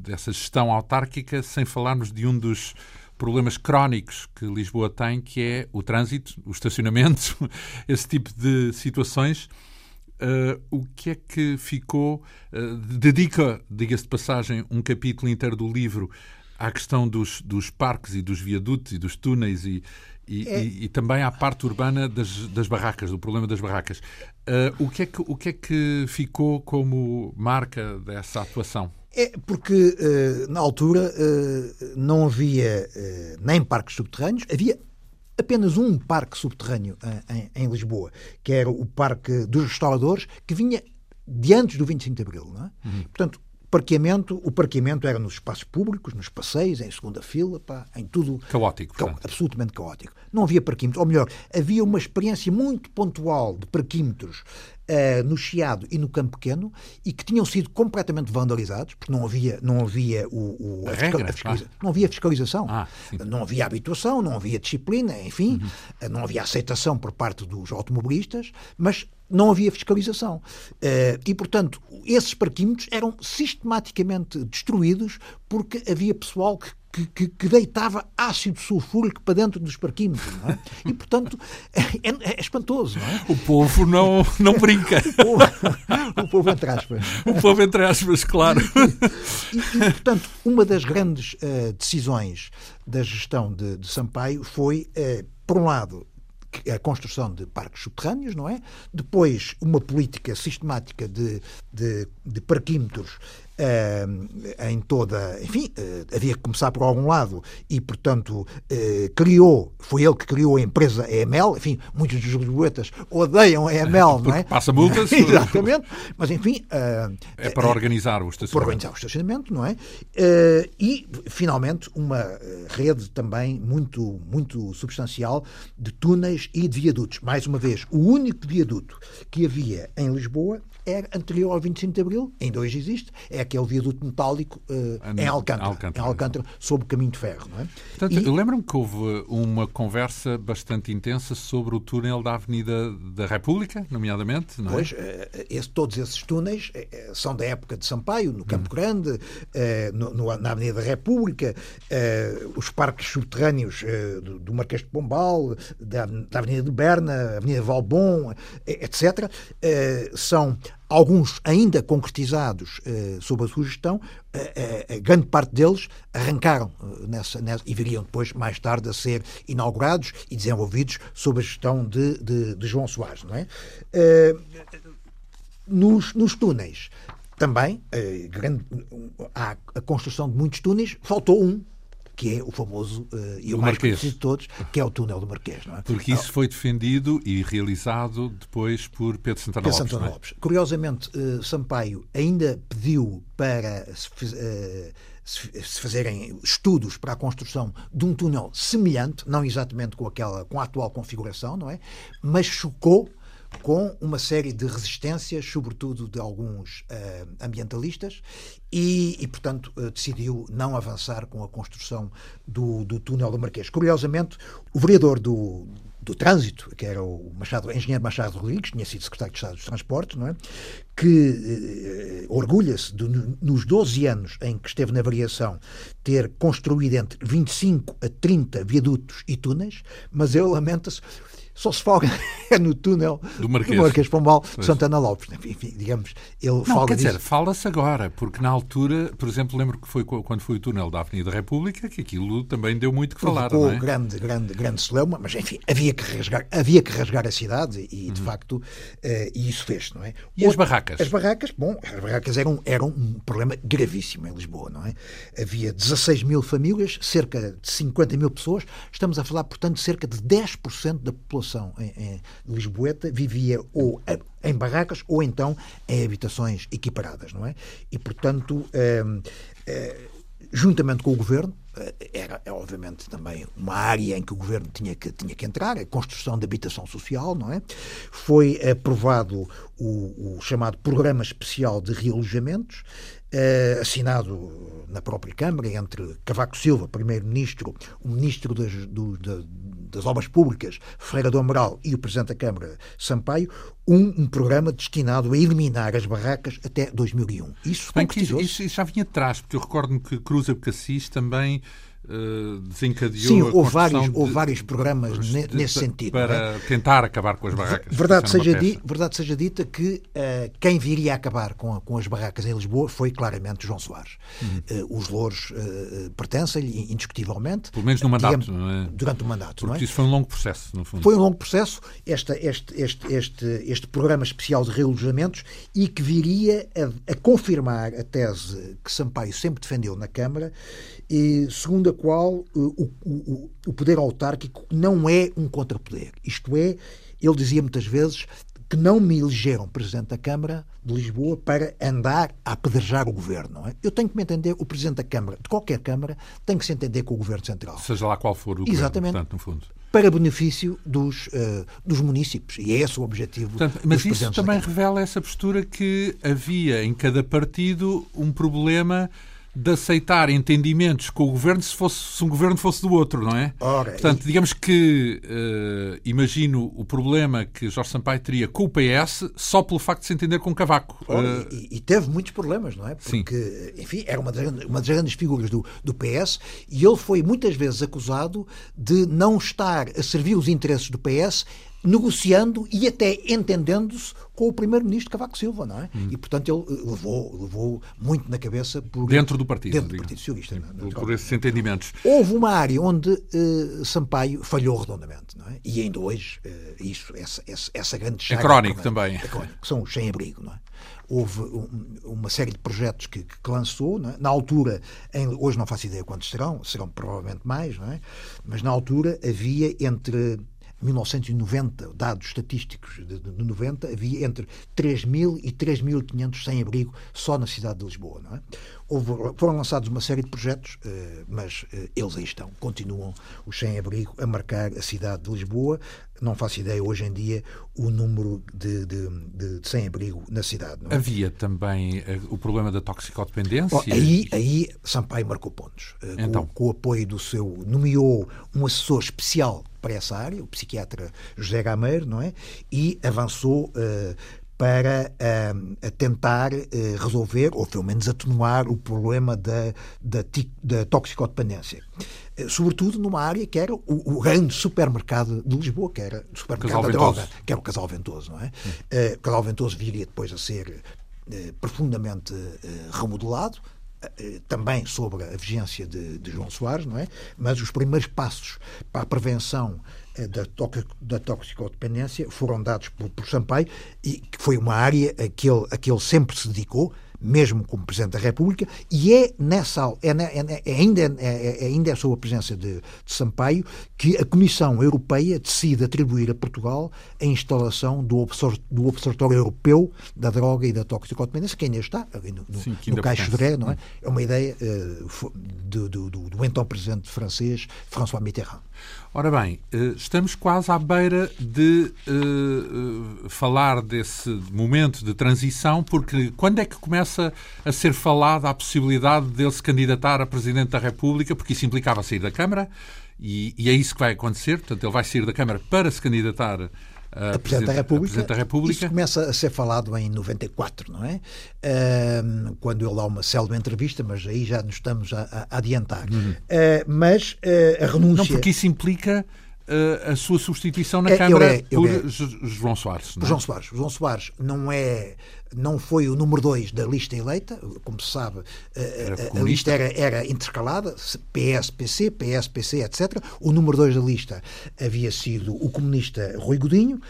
dessa gestão autárquica sem falarmos de um dos problemas crónicos que Lisboa tem, que é o trânsito, o estacionamento, esse tipo de situações. Uh, o que é que ficou? Uh, dedica, diga-se de passagem, um capítulo inteiro do livro à questão dos, dos parques e dos viadutos e dos túneis e, e, é... e, e também à parte urbana das, das, barracas, do problema das barracas. Uh, o, que é que, o que é que ficou como marca dessa atuação? É porque na altura não havia nem parques subterrâneos, havia apenas um parque subterrâneo em, em, Lisboa, que era o Parque dos Restauradores, que vinha de antes do 25 de Abril. Não é? Uhum. Portanto, parqueamento, o parqueamento era nos espaços públicos, nos passeios, em segunda fila, pá, em tudo. Caótico. Ca absolutamente caótico. Não havia parquímetros, ou melhor, havia uma experiência muito pontual de parquímetros uh, no Chiado e no Campo Pequeno e que tinham sido completamente vandalizados, porque não havia, não havia o, o a, regra, a não havia fiscalização, ah, não havia habituação, não havia disciplina, enfim, uhum. não havia aceitação por parte dos automobilistas, mas não havia fiscalização. Uh, e, portanto, esses parquímetros eram sistematicamente destruídos porque havia pessoal que que, que, que, deitava ácido sulfúrico para dentro dos parquímetros. É? E, portanto, é, é, é, espantoso. Não é? O povo não, não brinca. o, povo, o povo, entre aspas. O povo, entre aspas, claro. E, e portanto, uma das grandes uh, decisões da gestão de, de Sampaio foi, uh, por um lado, a construção de parques subterrâneos, não é? Depois, uma política sistemática de, de, de parquímetros em toda. Enfim, uh, havia que começar por algum lado e, portanto, uh, criou, foi ele que criou a empresa EML. Enfim, muitos dos lisboetas odeiam a EML, não é? Passa multas. Exatamente, mas enfim. é para organizar o estacionamento. Para organizar o estacionamento, não é? e, finalmente, uma rede também muito, muito substancial de túneis e de viadutos. Mais uma vez, o único viaduto que havia em Lisboa era anterior ao 25 de Abril, ainda hoje existe, é aquele viaduto metálico uh, em Alcântara, Alcântara, em Alcântara, sob o caminho de ferro. Não é? Portanto, e... lembro-me que houve uma conversa bastante intensa sobre o túnel da Avenida da República, nomeadamente, não é? Pois, uh, esse, todos esses túneis uh, são da época de Sampaio, no Campo hum. Grande, no, no, na Avenida da República, os parques subterrâneos do, do, Marquês de Pombal, da, da Avenida de Berna, Avenida Valbon, etc., são alguns ainda concretizados uh, sob a sua gestão, uh, uh, grande parte deles arrancaram nessa, nessa, e viriam depois, mais tarde, a ser inaugurados e desenvolvidos sob a gestão de, de, de João Soares. Não é? nos, nos túneis, também, grande, há a construção de muitos túneis, faltou um, que é o famoso uh, e o, o mais Marquês. conhecido de todos, que é o túnel do Marquês. É? Porque isso foi defendido e realizado depois por Pedro Santana Pedro Lopes. Santana é? Lopes. Curiosamente, uh, Sampaio ainda pediu para se, uh, se fazerem estudos para a construção de um túnel semelhante, não exatamente com aquela com a atual configuração, não é? Mas chocou com uma série de resistências, sobretudo de alguns uh, ambientalistas, e, e portanto, uh, decidiu não avançar com a construção do, do túnel do Marquês. Curiosamente, o vereador do, do Trânsito, que era o Machado, engenheiro Machado Rodrigues, tinha sido secretário de Estado dos Transportes, não é? que eh, orgulha-se nos 12 anos em que esteve na variação ter construído entre 25 a 30 viadutos e túneis, mas ele lamenta-se só se folga é no túnel do Marquês, do Marquês Pombal, pois. Santana Lopes. Enfim, digamos, ele não, folga quer dizer, fala-se agora, porque na altura, por exemplo, lembro que foi quando foi o túnel da Avenida República, que aquilo também deu muito que falar, não é? grande, grande, grande celeuma, mas enfim, havia que rasgar, havia que rasgar a cidade e, de uhum. facto, uh, e isso fez, não é? E as barracas? As barracas, bom, as barracas eram, eram um problema gravíssimo em Lisboa, não é? Havia 16 mil famílias, cerca de 50 mil pessoas, estamos a falar, portanto, de cerca de 10% da população população em, em Lisboeta vivia ou em barracas ou então em habitações equiparadas, não é? E, portanto, eh, eh, juntamente com o governo, eh, era é, obviamente também uma área em que o governo tinha que, tinha que entrar, a construção de habitação social, não é? Foi aprovado o, o chamado Programa Especial de Realojamentos, uh, assinado na própria Câmara, entre Cavaco Silva, Primeiro-Ministro, o Ministro das, do, das Obras Públicas, Ferreira do Amaral, e o Presidente da Câmara, Sampaio, um, um, programa destinado a eliminar as barracas até 2001. Isso, Bem, isso, isso, já vinha atrás, porque eu recordo-me que Cruz Abcacis também desencadeou Sim, houve vários, houve vários programas de, nesse de, sentido. Para é? tentar acabar com as barracas. Verdade seja, di, verdade seja dita que uh, quem viria a acabar com, com as barracas em Lisboa foi claramente João Soares. Uhum. Uh, os louros pertencem-lhe, indiscutivelmente. Pelo menos no mandato, digamos, não é? Durante o mandato. Porque é? isso foi um longo processo, no fundo. Foi um longo processo, esta, este, este, este, este programa especial de realojamentos e que viria a, a confirmar a tese que Sampaio sempre defendeu na Câmara e, segundo a qual eh, o, o, o poder autárquico não é um contrapoder. Isto é, ele dizia muitas vezes que não me elegeram Presidente da Câmara de Lisboa para andar a apedrejar o Governo. É? Eu tenho que me entender, o Presidente da Câmara, de qualquer Câmara, tem que se entender com o Governo Central. Seja lá qual for o Exatamente. Governo, portanto, no fundo. Para benefício dos, uh, dos municípios. E é esse o objetivo portanto, Mas isso também revela essa postura que havia em cada partido um problema de aceitar entendimentos com o governo se, fosse, se um governo fosse do outro, não é? Ora, Portanto, e... digamos que uh, imagino o problema que Jorge Sampaio teria com o PS só pelo facto de se entender com Cavaco. Ora, uh... e, e, teve muitos problemas, não é? Porque, Sim. enfim, era uma das, uma das grandes figuras do, do PS e ele foi muitas vezes acusado de não estar a servir os interesses do PS negociando e até entendendo-se com o primeiro-ministro Cavaco Silva, não é? Hum. E, portanto, ele eh, levou, levou muito na cabeça por... Dentro do partido. Dentro do Partido Socialista. Por, por esses entendimentos. Houve uma área onde uh, Sampaio falhou redondamente, não é? E ainda hoje, uh, isso, essa, essa, essa grande chaga... É crónico também. É crónico, que são os sem-abrigo, não é? Houve um, uma série de projetos que, que lançou, é? na altura, em, hoje não faço ideia quantos serão, serão provavelmente mais, não é? Mas na altura havia entre 1990, dados estatísticos de, de 90, havia entre 3.000 e 3.500 sem-abrigo só na cidade de Lisboa. Não é? Houve, foram lançados uma série de projetos, eh, mas eh, eles aí estão, continuam os sem-abrigo a marcar a cidade de Lisboa. Não faço ideia hoje em dia o número de, de, de, de sem-abrigo na cidade. É? Havia também uh, o problema da toxicodependência. Oh, aí, aí Sampaio marcou pontos. Então. com, com, o apoio do seu. nomeou um assessor especial para essa área, o psiquiatra José Gameiro, não é? E avançou uh, para uh, tentar uh, resolver, ou pelo menos atenuar, o problema da, da, da toxicodependência. Uh, sobretudo numa área que era o, o, grande supermercado de Lisboa, que era o supermercado da droga, que era o Casal Ventoso. Não é? Hum. o Casal Ventoso viria depois a ser profundamente remodelado, também sobre a vigência de, de, João Soares, não é? Mas os primeiros passos para a prevenção eh, da, da toxicodependência foram dados por, por Sampaio e que foi uma área a que, ele, a que ele sempre se dedicou, mesmo como Presidente da República, e é nessa é, é, é ainda, é, é, ainda é sob a presença de, de, Sampaio que a Comissão Europeia decide atribuir a Portugal a instalação do, observ, do Observatório Europeu da Droga e da Toxicodependência, que ainda está no, no, Sim, no Caixo de não é? É uma ideia uh, do, do, do, do então Presidente francês François Mitterrand. Ora bem, eh, estamos quase à beira de uh, falar desse momento de transição, porque quando é que começa a ser falada a possibilidade dele se candidatar a Presidente da República, porque isso implicava sair da Câmara, e, e é isso que vai acontecer, portanto, ele vai sair da Câmara para se candidatar a Presidente da República. Presidente da República. Isso começa a ser falado em 94, não é? Uh, quando ele dá uma célebre entrevista, mas aí já nos estamos a, a adiantar. Uhum. Uh, mas uh, a renúncia. Não, porque isso implica a sua substituição na é, Câmara é, por é. João Soares. Não é? João Soares. João Soares não é não foi o número 2 da lista eleita, como se sabe, a, a, lista era, era intercalada, PS, PC, PS, PC, etc. O número 2 da lista havia sido o comunista Rui Godinho,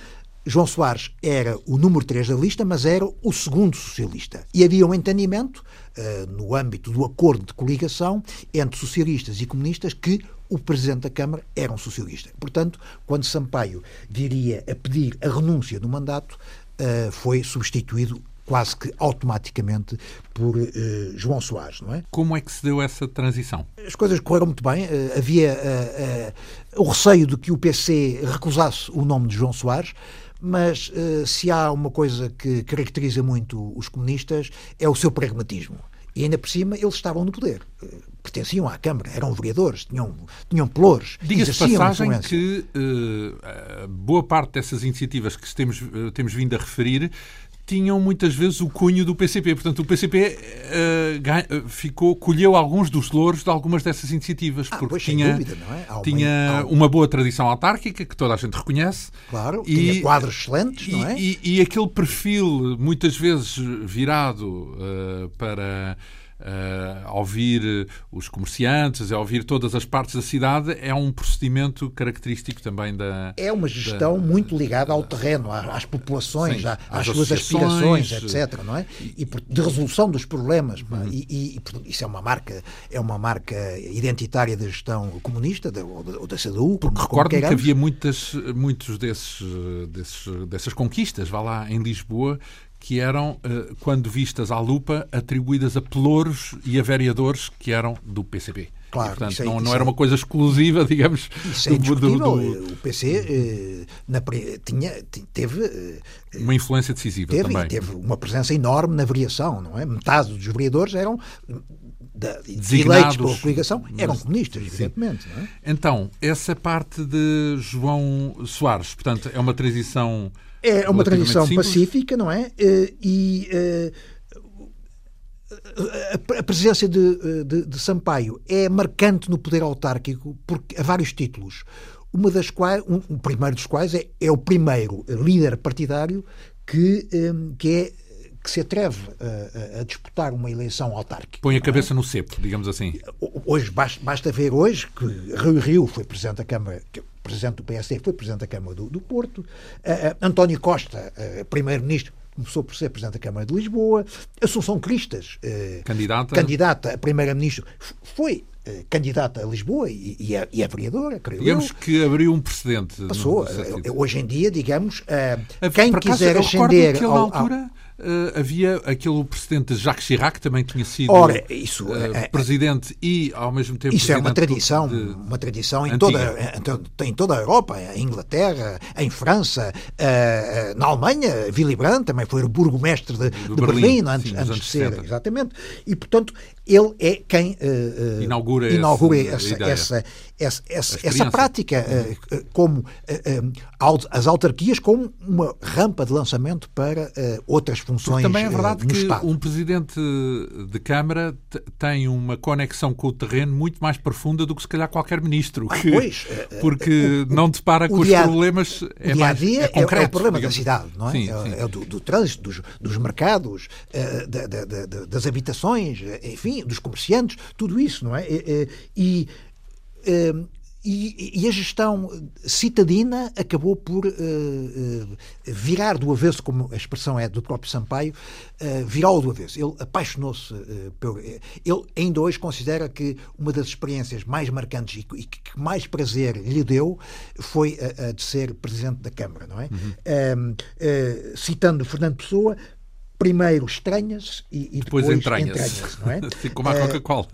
João Soares era o número 3 da lista, mas era o segundo socialista. E havia um entendimento, uh, no âmbito do acordo de coligação, entre socialistas e comunistas, que o Presidente da Câmara era um socialista. Portanto, quando Sampaio viria a pedir a renúncia do mandato, uh, foi substituído quase que automaticamente por uh, João Soares, não é? Como é que se deu essa transição? As coisas correram muito bem. Uh, havia o receio de que o PC recusasse o nome de João Soares, mas se há uma coisa que caracteriza muito os comunistas é o seu pragmatismo E ainda por cima eles estavam no poder. Pertenciam à Câmara, eram vereadores, tinham, tinham pelouros. Diga-se passagem influência. que uh, boa parte dessas iniciativas que temos, uh, temos vindo a referir tinham muitas vezes o cunho do PCP. Portanto, o PCP uh, eh, ficou, colheu alguns dos louros de algumas dessas iniciativas, ah, porque pois, tinha, dúvida, é? tinha uma, uma, boa tradição autárquica que toda a gente reconhece. Claro, e, tinha quadros excelentes, e, não é? E, e, aquele perfil, muitas vezes virado uh, para uh, ouvir os comerciantes, a ouvir todas as partes da cidade, é um procedimento característico também da. É uma gestão da, muito ligada ao terreno, às, populações, sim, às, suas aspirações, etc. Não é? E de resolução dos problemas. Uhum. E, e, isso é uma marca, é uma marca identitária da gestão comunista ou da, ou da CDU. Porque recordo que havia muitas, muitos desses, desses, dessas conquistas, vá lá em Lisboa, que eram, eh, quando vistas à lupa, atribuídas a pelouros e a vereadores que eram do PCP. Claro, e, portanto, é, não, não era uma coisa exclusiva, digamos. Isso é indiscutível. Do, do... O PC eh, na, tinha, teve. Eh, uma influência decisiva teve, também. Teve uma presença enorme na variação, não é? Metade dos vereadores eram. Da, eleitos pela coligação eram comunistas, evidentemente. É? Então, essa parte de João Soares, portanto, é uma transição é uma transição pacífica, não é? Eh, e eh, a presença de, de, de, Sampaio é marcante no poder autárquico porque, a vários títulos. Uma das quais, um, o primeiro dos quais é, é o primeiro líder partidário que, eh, que é que se atreve a, a, disputar uma eleição autárquica. Põe a cabeça é? no cepo, digamos assim. Hoje, basta, basta ver hoje que Rio Rio foi Presidente da Câmara, presidente do PSD, foi presidente da Câmara do, do Porto, uh, António Costa, uh, primeiro-ministro, começou por ser presidente da Câmara de Lisboa, Assunção Cristas, candidata. candidata a primeira-ministro, foi candidata a Lisboa e, e, é, e é vereadora, creio Digamos eu. que abriu um precedente. Passou. Hoje em dia, digamos, quem quiser ascender ao, ao, altura uh, havia aquele precedente de Jacques Chirac, que também tinha sido Ora, isso, uh, presidente e, ao mesmo tempo, Isso é uma tradição, de, uma tradição em toda, em toda a Europa, em Inglaterra, em França, uh, na Alemanha, Willy Brandt também foi o burgomestre de, de Berlim, Berlim, antes, sim, antes de ser, 60. exatamente. E, portanto, ele é quem inaugura, inaugura essa, essa, essa, essa, essa, essa prática uhum. como as autarquias como uma rampa de lançamento para outras funções Porque também é verdade uh, que Estado. um presidente de Câmara tem uma conexão com o terreno muito mais profunda do que se calhar qualquer ministro. Ah, que, pois, porque uh, não depara com os problemas. É dia a dia é, concreto, é, o problema digamos. da cidade, não é? Sim, é, sim. é do, do, trânsito, dos, dos mercados, da, da, da, das habitações, enfim, dos comerciantes, tudo isso, não é? E. e e, e, a gestão citadina acabou por uh, uh, virar do avesso, como a expressão é do próprio Sampaio, uh, virou do avesso. Ele apaixonou-se pelo. Ele ainda hoje considera que uma das experiências mais marcantes e, e que mais prazer lhe deu foi a, a de ser presidente da Câmara, não é? Uhum. citando Fernando Pessoa, primeiro estranhas e, e depois, depois entranhas. não é? Como a eh, Coca-Cola.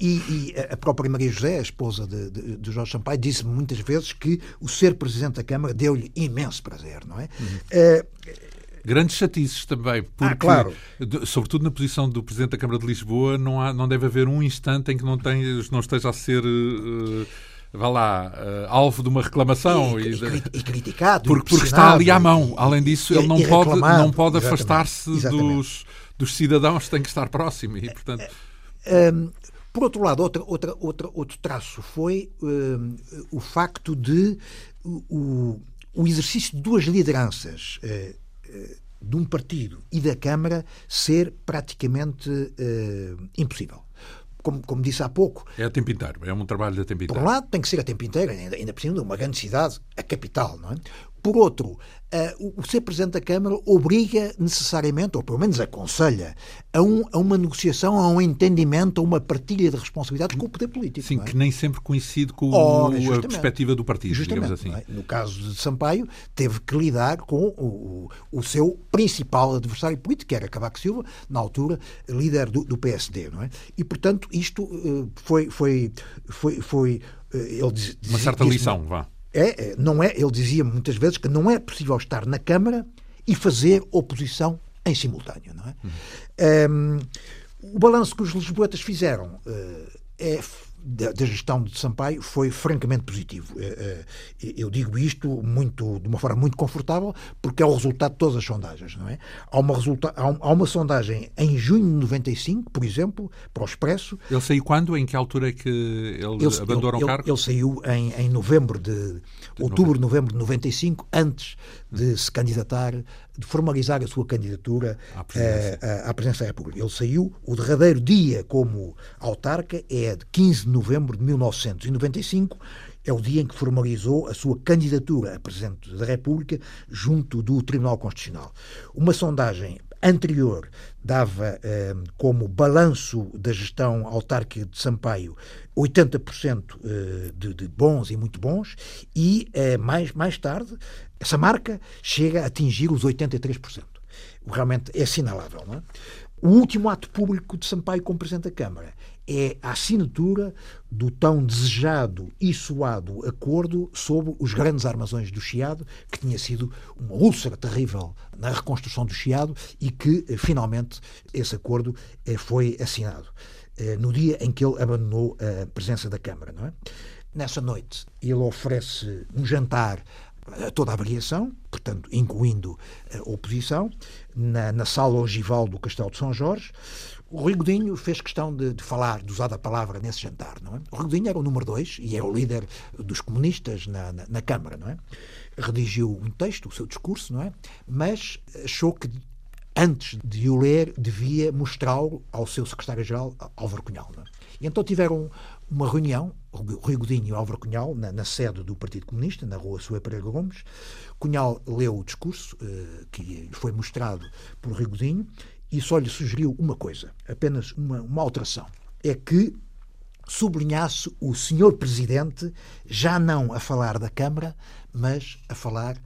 E, e, a própria Maria José, a esposa de, de, de Jorge Sampaio, disse muitas vezes que o ser Presidente da Câmara deu-lhe imenso prazer, não é? Uhum. Uh, Grandes chatices também, porque, ah, claro. sobretudo na posição do Presidente da Câmara de Lisboa, não, há, não deve haver um instante em que não, tenha, não esteja a ser. Uh, vá lá, uh, alvo de uma reclamação e, e, e, e criticado, porque, porque está ali à mão. Além disso, ele não pode, não pode afastar-se dos, dos cidadãos, tem que estar próximo e, portanto. Um, por outro lado, outra, outra, outra, outro traço foi um, o facto de o, o exercício de duas lideranças uh, uh, de um partido e da Câmara ser praticamente impossível como, como disse há pouco. É a tempo inteiro, é um trabalho de tempo inteiro. Por um lado, tem que ser a tempo inteiro, ainda, ainda por cima de uma grande cidade, a capital, não é? Por outro, uh, o ser Presidente da Câmara obriga necessariamente, ou pelo menos aconselha, a, um, a, uma negociação, a um entendimento, a uma partilha de responsabilidades com o poder político. Sim, é? que nem sempre coincide com Ora, a perspectiva do partido, digamos assim. É? No caso de Sampaio, teve que lidar com o, o, seu principal adversário político, que era Cavaco Silva, na altura líder do, do PSD. Não é? E, portanto, isto uh, foi, foi, foi, foi uh, ele diz, uma certa lição, vá é, é, não é, ele dizia muitas vezes que não é possível estar na Câmara e fazer oposição em simultâneo, não é? Uhum. Um, O balanço que os lisboetas fizeram uh, é da, da, gestão de Sampaio foi francamente positivo. Eh, eh, eu digo isto muito, de uma forma muito confortável, porque é o resultado de todas as sondagens. Não é? há, uma resulta, há, há uma sondagem em junho de 95, por exemplo, para o Expresso. Ele saiu quando? Em que altura é que ele, ele o cargo? Ele, ele saiu em, em novembro de, de outubro, novembro de 95, antes de se candidatar, de formalizar a sua candidatura à presidência. Uh, à presidência da República. Ele saiu, o derradeiro dia como autarca é de 15 de novembro de 1995, é o dia em que formalizou a sua candidatura a Presidente da República junto do Tribunal Constitucional. Uma sondagem anterior dava eh, como balanço da gestão autárquica de Sampaio 80% eh, de, de, bons e muito bons, e eh, mais, mais tarde essa marca chega a atingir os 83%. Realmente é assinalável. Não é? O último ato público de Sampaio como Presidente da Câmara é a assinatura do tão desejado e suado acordo sobre os grandes armazões do Chiado, que tinha sido uma úlcera terrível na reconstrução do Chiado e que, eh, finalmente, esse acordo eh, foi assinado eh, no dia em que ele abandonou a presença da Câmara. Não é? Nessa noite, ele oferece um jantar toda a variação, portanto, incluindo a oposição, na, na sala ogival do Castelo de São Jorge. O Rui Godinho fez questão de, de, falar, de usar a palavra nesse jantar, não é? O Rui Godinho era o número dois e é o líder dos comunistas na, na, na Câmara, não é? Redigiu um texto, o seu discurso, não é? Mas achou que antes de o ler, devia mostrá-lo ao seu secretário-geral, Álvaro Cunhal. É? E então tiveram uma reunião, Rui Godinho e Álvaro Cunhal, na, na, sede do Partido Comunista, na rua Sua Pereira Gomes. Cunhal leu o discurso uh, que foi mostrado por Rui Godinho e só lhe sugeriu uma coisa, apenas uma, uma alteração. É que sublinhasse o senhor Presidente já não a falar da Câmara, mas a falar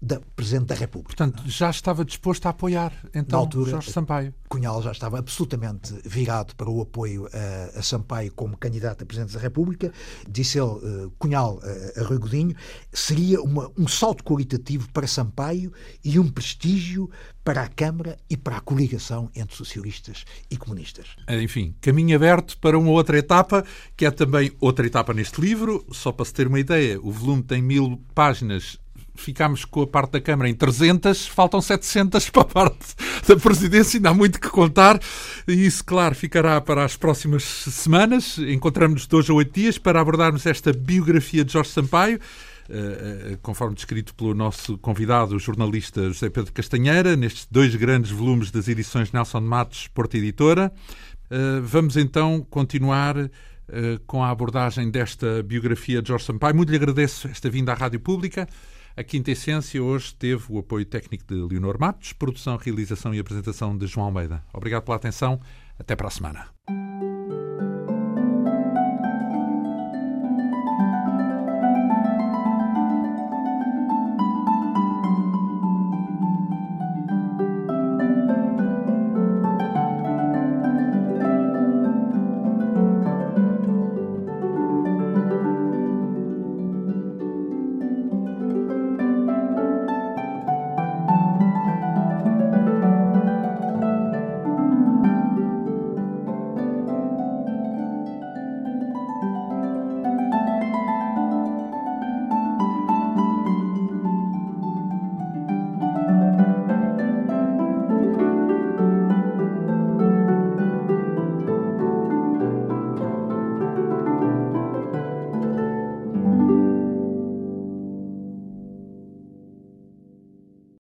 da Presidente da República. Portanto, já estava disposto a apoiar, então, altura, Jorge Sampaio. Cunhal já estava absolutamente virado para o apoio a, a Sampaio como candidato a Presidente da República. Disse ele, uh, Cunhal, uh, a Rui Godinho, seria uma, um salto qualitativo para Sampaio e um prestígio para a Câmara e para a coligação entre socialistas e comunistas. Enfim, caminho aberto para uma outra etapa, que é também outra etapa neste livro. Só para se ter uma ideia, o volume tem mil páginas ficámos com a parte da Câmara em 300, faltam 700 para a parte da Presidência, ainda há muito que contar, e isso, claro, ficará para as próximas semanas. Encontramos-nos de hoje a oito dias para abordarmos esta biografia de Jorge Sampaio, Uh, uh, conforme descrito pelo nosso convidado, o jornalista José Pedro Castanheira, nestes dois grandes volumes das edições Nelson Matos, Porta Editora. Uh, vamos então continuar com a abordagem desta biografia de Jorge Sampaio. Muito lhe agradeço esta vinda à Rádio Pública. A Quinta Essência hoje teve o apoio técnico de Leonor Matos, produção, realização e apresentação de João Almeida. Obrigado pela atenção. Até para a semana.